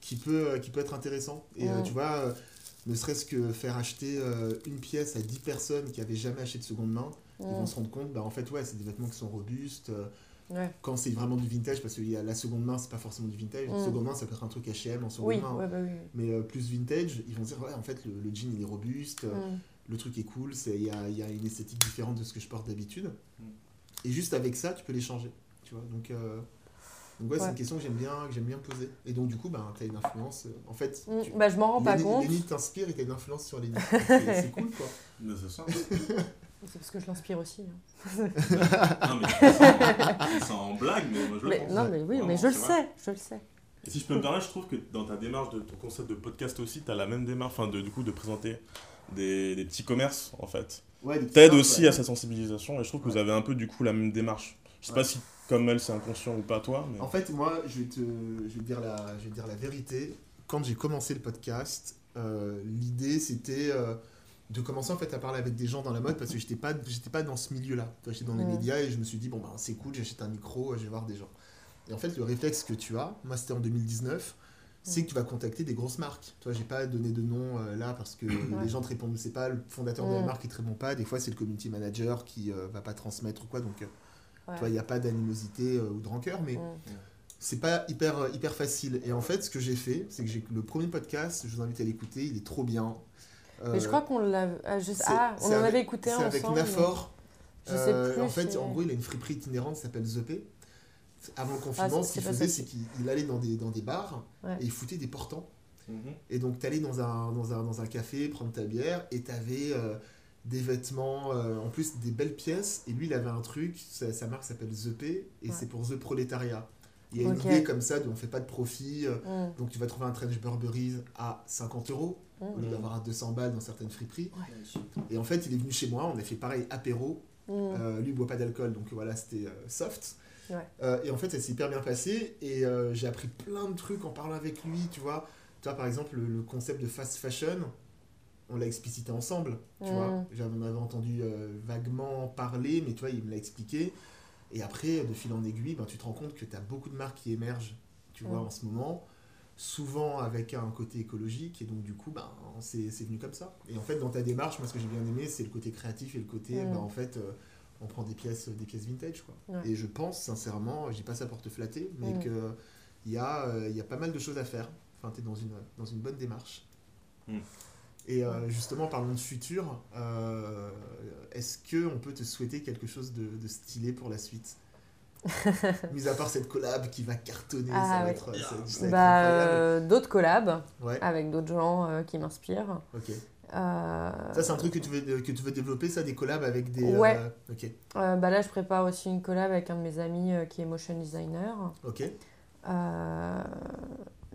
Speaker 1: qui, peut, qui peut être intéressant. Et euh, tu vois, euh, ne serait-ce que faire acheter euh, une pièce à 10 personnes qui avaient jamais acheté de seconde main, ils vont se rendre compte, bah, en fait, ouais, c'est des vêtements qui sont robustes.
Speaker 2: Ouais.
Speaker 1: quand c'est vraiment du vintage, parce que y a la seconde main, c'est pas forcément du vintage.
Speaker 2: Mm.
Speaker 1: Seconde main, ça peut être un truc H&M en seconde
Speaker 2: Oui,
Speaker 1: main.
Speaker 2: ouais, bah oui.
Speaker 1: Mais euh, plus vintage, ils vont dire, ouais, en fait, le, le jean, il est robuste, euh,
Speaker 2: Mm.
Speaker 1: le truc est cool, c'est- il y a, il y a une esthétique différente de ce que je porte d'habitude.
Speaker 3: Mm.
Speaker 1: Et juste avec ça, tu peux les changer. Tu vois, donc, euh, donc ouais, c'est une question que j'aime bien, que j'aime bien poser. Et donc, du coup, ben, tu as une influence. euh, en fait,
Speaker 2: Mm.
Speaker 1: tu,
Speaker 2: Bah, je m'en rends pas compte.
Speaker 1: Lenny t'inspire et tu as une influence sur C'est c'est cool, quoi.
Speaker 3: Mais c'est ça.
Speaker 2: C'est parce que je l'inspire aussi. hein.
Speaker 3: non, mais c'est en blague, mais moi je le pense.
Speaker 2: non, mais oui,
Speaker 3: Vraiment,
Speaker 2: mais je le sais, je le sais.
Speaker 3: Et si je peux me permettre, je trouve que dans ta démarche de ton concept de podcast aussi, tu as la même démarche, enfin, de, du coup, de présenter des, des petits commerces, en fait.
Speaker 1: Ouais,
Speaker 3: T'aides aussi
Speaker 1: ouais.
Speaker 3: à cette sensibilisation, et je trouve que vous avez un peu, du coup, la même démarche. Je sais
Speaker 1: Ouais.
Speaker 3: pas si, comme elle, c'est inconscient ou pas, toi, mais...
Speaker 1: En fait, moi, je vais te, je vais te dire la, je vais te dire la vérité. Quand j'ai commencé le podcast, euh, l'idée c'était euh, de commencer en fait à parler avec des gens dans la mode parce que j'étais pas, j'étais pas dans ce milieu-là. Tu vois, J'étais dans les
Speaker 2: Ouais.
Speaker 1: médias et je me suis dit bon ben c'est cool, j'achète un micro, je vais voir des gens. Et en fait, le réflexe que tu as, moi c'était en 2019, c'est que tu vas contacter des grosses marques. Toi, j'ai pas donné de nom euh, là parce que les gens te répondent, c'est pas le fondateur de la marque qui te répond pas. Des fois, c'est le community manager qui euh, va pas transmettre ou quoi. Donc, euh, vois, il n'y a pas d'animosité euh, ou de rancœur, mais c'est pas hyper, euh, hyper facile. Et en fait, ce que j'ai fait, c'est que j'ai le premier podcast, je vous invite à l'écouter, il est trop bien.
Speaker 2: Mais je
Speaker 1: Euh,
Speaker 2: crois qu'on l'a. Ah, je-
Speaker 1: c'est-
Speaker 2: ah, on
Speaker 1: c'est
Speaker 2: en
Speaker 1: avec-
Speaker 2: avait écouté
Speaker 1: C'est
Speaker 2: un
Speaker 1: avec
Speaker 2: ensemble.
Speaker 1: Nafor.
Speaker 2: Je sais
Speaker 1: Euh,
Speaker 2: plus.
Speaker 1: en fait,
Speaker 2: c'est-
Speaker 1: en gros, il a une friperie itinérante qui s'appelle The P. Avant le confinement,
Speaker 2: Ah, c'est-
Speaker 1: ce qu'il
Speaker 2: c'est
Speaker 1: faisait, c'est qu'il il allait dans des, dans des bars
Speaker 2: Ouais.
Speaker 1: et il foutait des portants.
Speaker 3: Mhm.
Speaker 1: Et donc, tu allais dans un, dans, un, dans un café prendre ta bière et tu avais des vêtements, euh, en plus des belles pièces. Et lui, il avait un truc, sa, sa marque s'appelle The P et
Speaker 2: Ouais.
Speaker 1: c'est pour The Prolétariat. Il y a une idée comme ça de on fait pas de profit. euh,
Speaker 2: Mm.
Speaker 1: donc, tu vas trouver un trench Burberry à 50 euros
Speaker 2: Mm.
Speaker 1: au lieu d'avoir à 200 balles dans certaines friperies.
Speaker 2: Ouais.
Speaker 1: Et en fait, il est venu chez moi, on a fait pareil apéro.
Speaker 2: Mm.
Speaker 1: Euh, lui, il boit pas d'alcool, donc voilà, c'était euh, soft.
Speaker 2: Ouais.
Speaker 1: Euh, et en fait, ça s'est hyper bien passé. Et euh, j'ai appris plein de trucs en parlant avec lui, tu vois. Tu vois, par exemple, le, le concept de fast fashion, on l'a explicité ensemble, tu
Speaker 2: Mm.
Speaker 1: vois. J'en avais entendu euh, vaguement parler, mais tu vois, il me l'a expliqué. Et après, de fil en aiguille, ben, tu te rends compte que tu as beaucoup de marques qui émergent, tu vois,
Speaker 2: Mm.
Speaker 1: en ce moment. Souvent avec un côté écologique, et donc du coup, ben, c'est c'est venu comme ça. Et en fait, dans ta démarche, moi, ce que j'ai bien aimé, c'est le côté créatif et le côté,
Speaker 2: Mm.
Speaker 1: ben, en fait, euh, on prend des pièces, des pièces vintage, quoi.
Speaker 2: Ouais.
Speaker 1: Et je pense, sincèrement, je dis pas ça pour te flatter, mais
Speaker 2: Mm.
Speaker 1: que il y, a, euh, il y a pas mal de choses à faire. Enfin, tu es dans une, dans une bonne démarche.
Speaker 3: Mm.
Speaker 1: Et euh, justement, parlons de futur. euh, Est-ce qu'on peut te souhaiter quelque chose de, de stylé pour la suite? Mis à part cette collab qui va cartonner,
Speaker 2: Ah,
Speaker 1: ça va
Speaker 2: ouais.
Speaker 1: être, ça va- ça va être
Speaker 2: Bah, euh, d'autres collabs
Speaker 1: Ouais,
Speaker 2: avec d'autres gens euh, qui m'inspirent. Euh,
Speaker 1: Ça, c'est un truc que tu, veux, que tu veux développer, ça, des collabs avec des...
Speaker 2: Ouais. bah là, je prépare aussi une collab avec un de mes amis qui est motion designer.
Speaker 1: ok.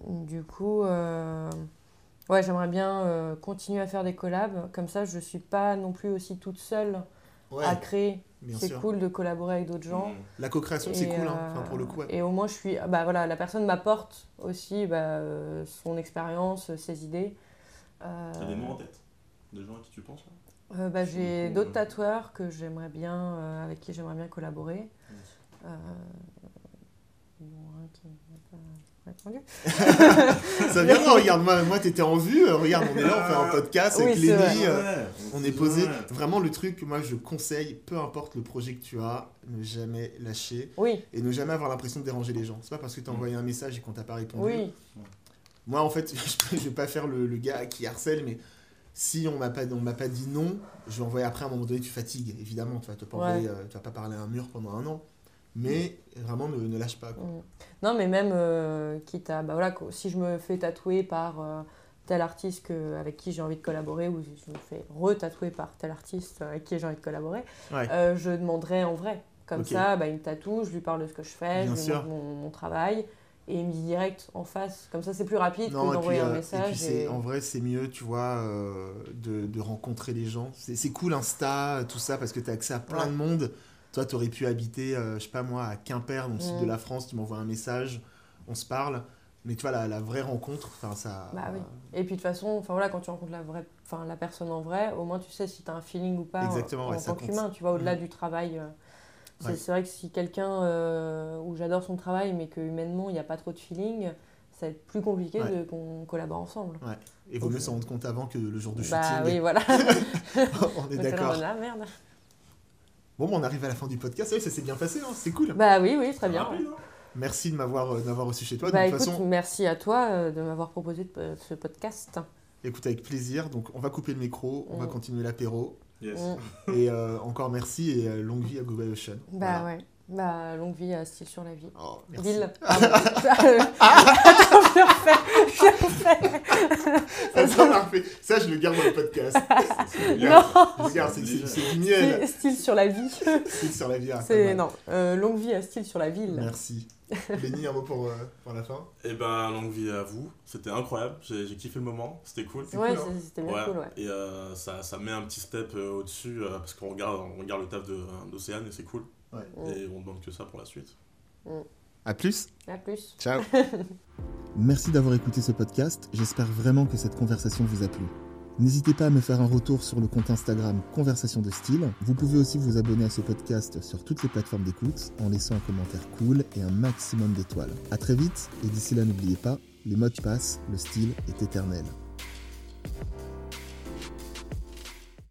Speaker 2: Du coup, ouais, j'aimerais bien continuer à faire des collabs. Comme ça, je suis pas non plus aussi toute seule
Speaker 1: Ouais,
Speaker 2: à créer. C'est cool de collaborer avec d'autres gens.
Speaker 3: Mm.
Speaker 1: La co-création, c'est cool, hein.
Speaker 2: euh,
Speaker 1: enfin, pour le coup. ouais.
Speaker 2: Et au moins, je suis. Bah voilà, la personne m'apporte aussi bah, euh, son expérience, ses idées. Euh,
Speaker 3: T'as des noms en tête Des gens à qui tu penses là?
Speaker 2: Euh, bah, J'ai d'autres tatoueurs que j'aimerais bien, euh, avec qui j'aimerais bien collaborer. Euh, bon, qui répondu.
Speaker 1: Ça vient, non, regarde, moi, moi t'étais en vue, euh, regarde, on est là, on fait un podcast
Speaker 2: Oui,
Speaker 1: avec. Lenny, euh, on est posé.
Speaker 3: Ouais.
Speaker 1: Vraiment, le truc que moi je conseille, peu importe le projet que tu as, ne jamais lâcher
Speaker 2: Oui,
Speaker 1: et ne jamais avoir l'impression de déranger les gens. C'est pas parce que tu as envoyé un message et qu'on t'a pas répondu.
Speaker 2: oui,
Speaker 1: Moi, en fait, je vais pas faire le, le gars qui harcèle, mais si on m'a pas, on m'a pas dit non, je vais envoyer après à un moment donné, tu fatigues, évidemment. Tu vas, te
Speaker 2: Ouais.
Speaker 1: euh, tu vas pas parler à un mur pendant un an. Mais vraiment, ne, ne lâche pas. Quoi.
Speaker 2: Mm. Non, mais même euh, quitte à. Bah voilà, si je me fais tatouer par euh, tel artiste que- avec qui j'ai envie de collaborer, ou si je me fais re-tatouer par tel artiste avec qui j'ai envie de collaborer,
Speaker 1: Ouais.
Speaker 2: euh, je demanderai en vrai. Comme ça, bah, il me tatoue, je lui parle de ce que je fais,
Speaker 1: Bien
Speaker 2: je lui montre mon, mon travail, et il me dit direct en face. Comme ça, c'est plus rapide
Speaker 1: Non,
Speaker 2: que d'envoyer un
Speaker 1: et
Speaker 2: message.
Speaker 1: puis
Speaker 2: et-
Speaker 1: en vrai, c'est mieux, tu vois, de, de rencontrer les gens. C'est c'est cool Insta, tout ça, parce que tu as accès à plein
Speaker 2: Ouais.
Speaker 1: de monde. Toi, tu aurais pu habiter, euh, je sais pas moi, à Quimper, dans le sud
Speaker 2: Mm.
Speaker 1: de la France, tu m'envoies un message, on se parle. Mais tu vois, la, la vraie rencontre, enfin, ça.
Speaker 2: Bah oui. Et puis de toute façon, enfin voilà, quand tu rencontres la, vraie, enfin, la personne en vrai, au moins tu sais si tu as un feeling ou pas en-
Speaker 1: Exactement,
Speaker 2: en,
Speaker 1: ouais, ça
Speaker 2: tant qu'humain, tu vois, au-delà
Speaker 1: Mhm.
Speaker 2: du travail. euh, c'est
Speaker 1: Ouais.
Speaker 2: vrai que si quelqu'un euh, où j'adore son travail, mais que humainement il n'y a pas trop de feeling, ça va être plus compliqué
Speaker 1: Ouais.
Speaker 2: de qu'on collabore ensemble.
Speaker 1: Et vaut mieux s'en rendre compte avant que le jour du
Speaker 2: Bah
Speaker 1: shooting.
Speaker 2: oui, voilà.
Speaker 1: on est d'accord.
Speaker 2: merde.
Speaker 1: Bon, bah, on arrive à la fin du podcast. Oui, ça s'est bien passé, hein, c'est cool.
Speaker 2: Bah oui, oui, très bien.
Speaker 3: Rapide, hein
Speaker 1: Merci de m'avoir euh, reçu chez toi.
Speaker 2: Bah
Speaker 1: de toute
Speaker 2: écoute,
Speaker 1: façon,
Speaker 2: merci à toi euh, de m'avoir proposé de- euh, ce podcast.
Speaker 1: écoute avec plaisir. Donc, on va couper le micro, on va
Speaker 2: Mm.
Speaker 1: continuer l'apéro.
Speaker 3: Yes.
Speaker 2: Mm.
Speaker 1: Et euh, encore merci et euh, longue vie à Google Ocean.
Speaker 2: Bah
Speaker 1: Voilà.
Speaker 2: ouais. Bah longue vie à style sur la vie.
Speaker 1: Oh, merci.
Speaker 2: Ville. Pardon. Attends, je le refais. Je le refais.
Speaker 1: Ça, ça, parfait. Ça, je le garde dans le podcast.
Speaker 3: C'est
Speaker 2: Non.
Speaker 1: C'est du miel.
Speaker 2: Style, style sur la vie.
Speaker 1: C'est sur la vie. ah,
Speaker 2: C'est non. Euh, longue vie à style sur la ville.
Speaker 1: Merci. Benny, un mot pour, euh, pour la fin?
Speaker 3: Et ben, longue vie à vous. C'était incroyable. J'ai kiffé le moment. C'était cool.
Speaker 2: Ouais,
Speaker 1: cool, hein.
Speaker 2: c'était bien
Speaker 3: Ouais.
Speaker 2: cool, ouais.
Speaker 3: Et euh, ça, ça met un petit step euh, au-dessus euh, parce qu'on regarde, on regarde le taf de- d'Océane et c'est cool.
Speaker 1: Ouais.
Speaker 3: Et on demande que ça pour la suite.
Speaker 1: À plus.
Speaker 2: À plus.
Speaker 1: Ciao. Merci d'avoir écouté ce podcast. J'espère vraiment que cette conversation vous a plu. N'hésitez pas à me faire un retour sur le compte Instagram Conversation de Style. Vous pouvez aussi vous abonner à ce podcast sur toutes les plateformes d'écoute en laissant un commentaire cool et un maximum d'étoiles. À très vite et d'ici là n'oubliez pas, les modes passent, le style est éternel.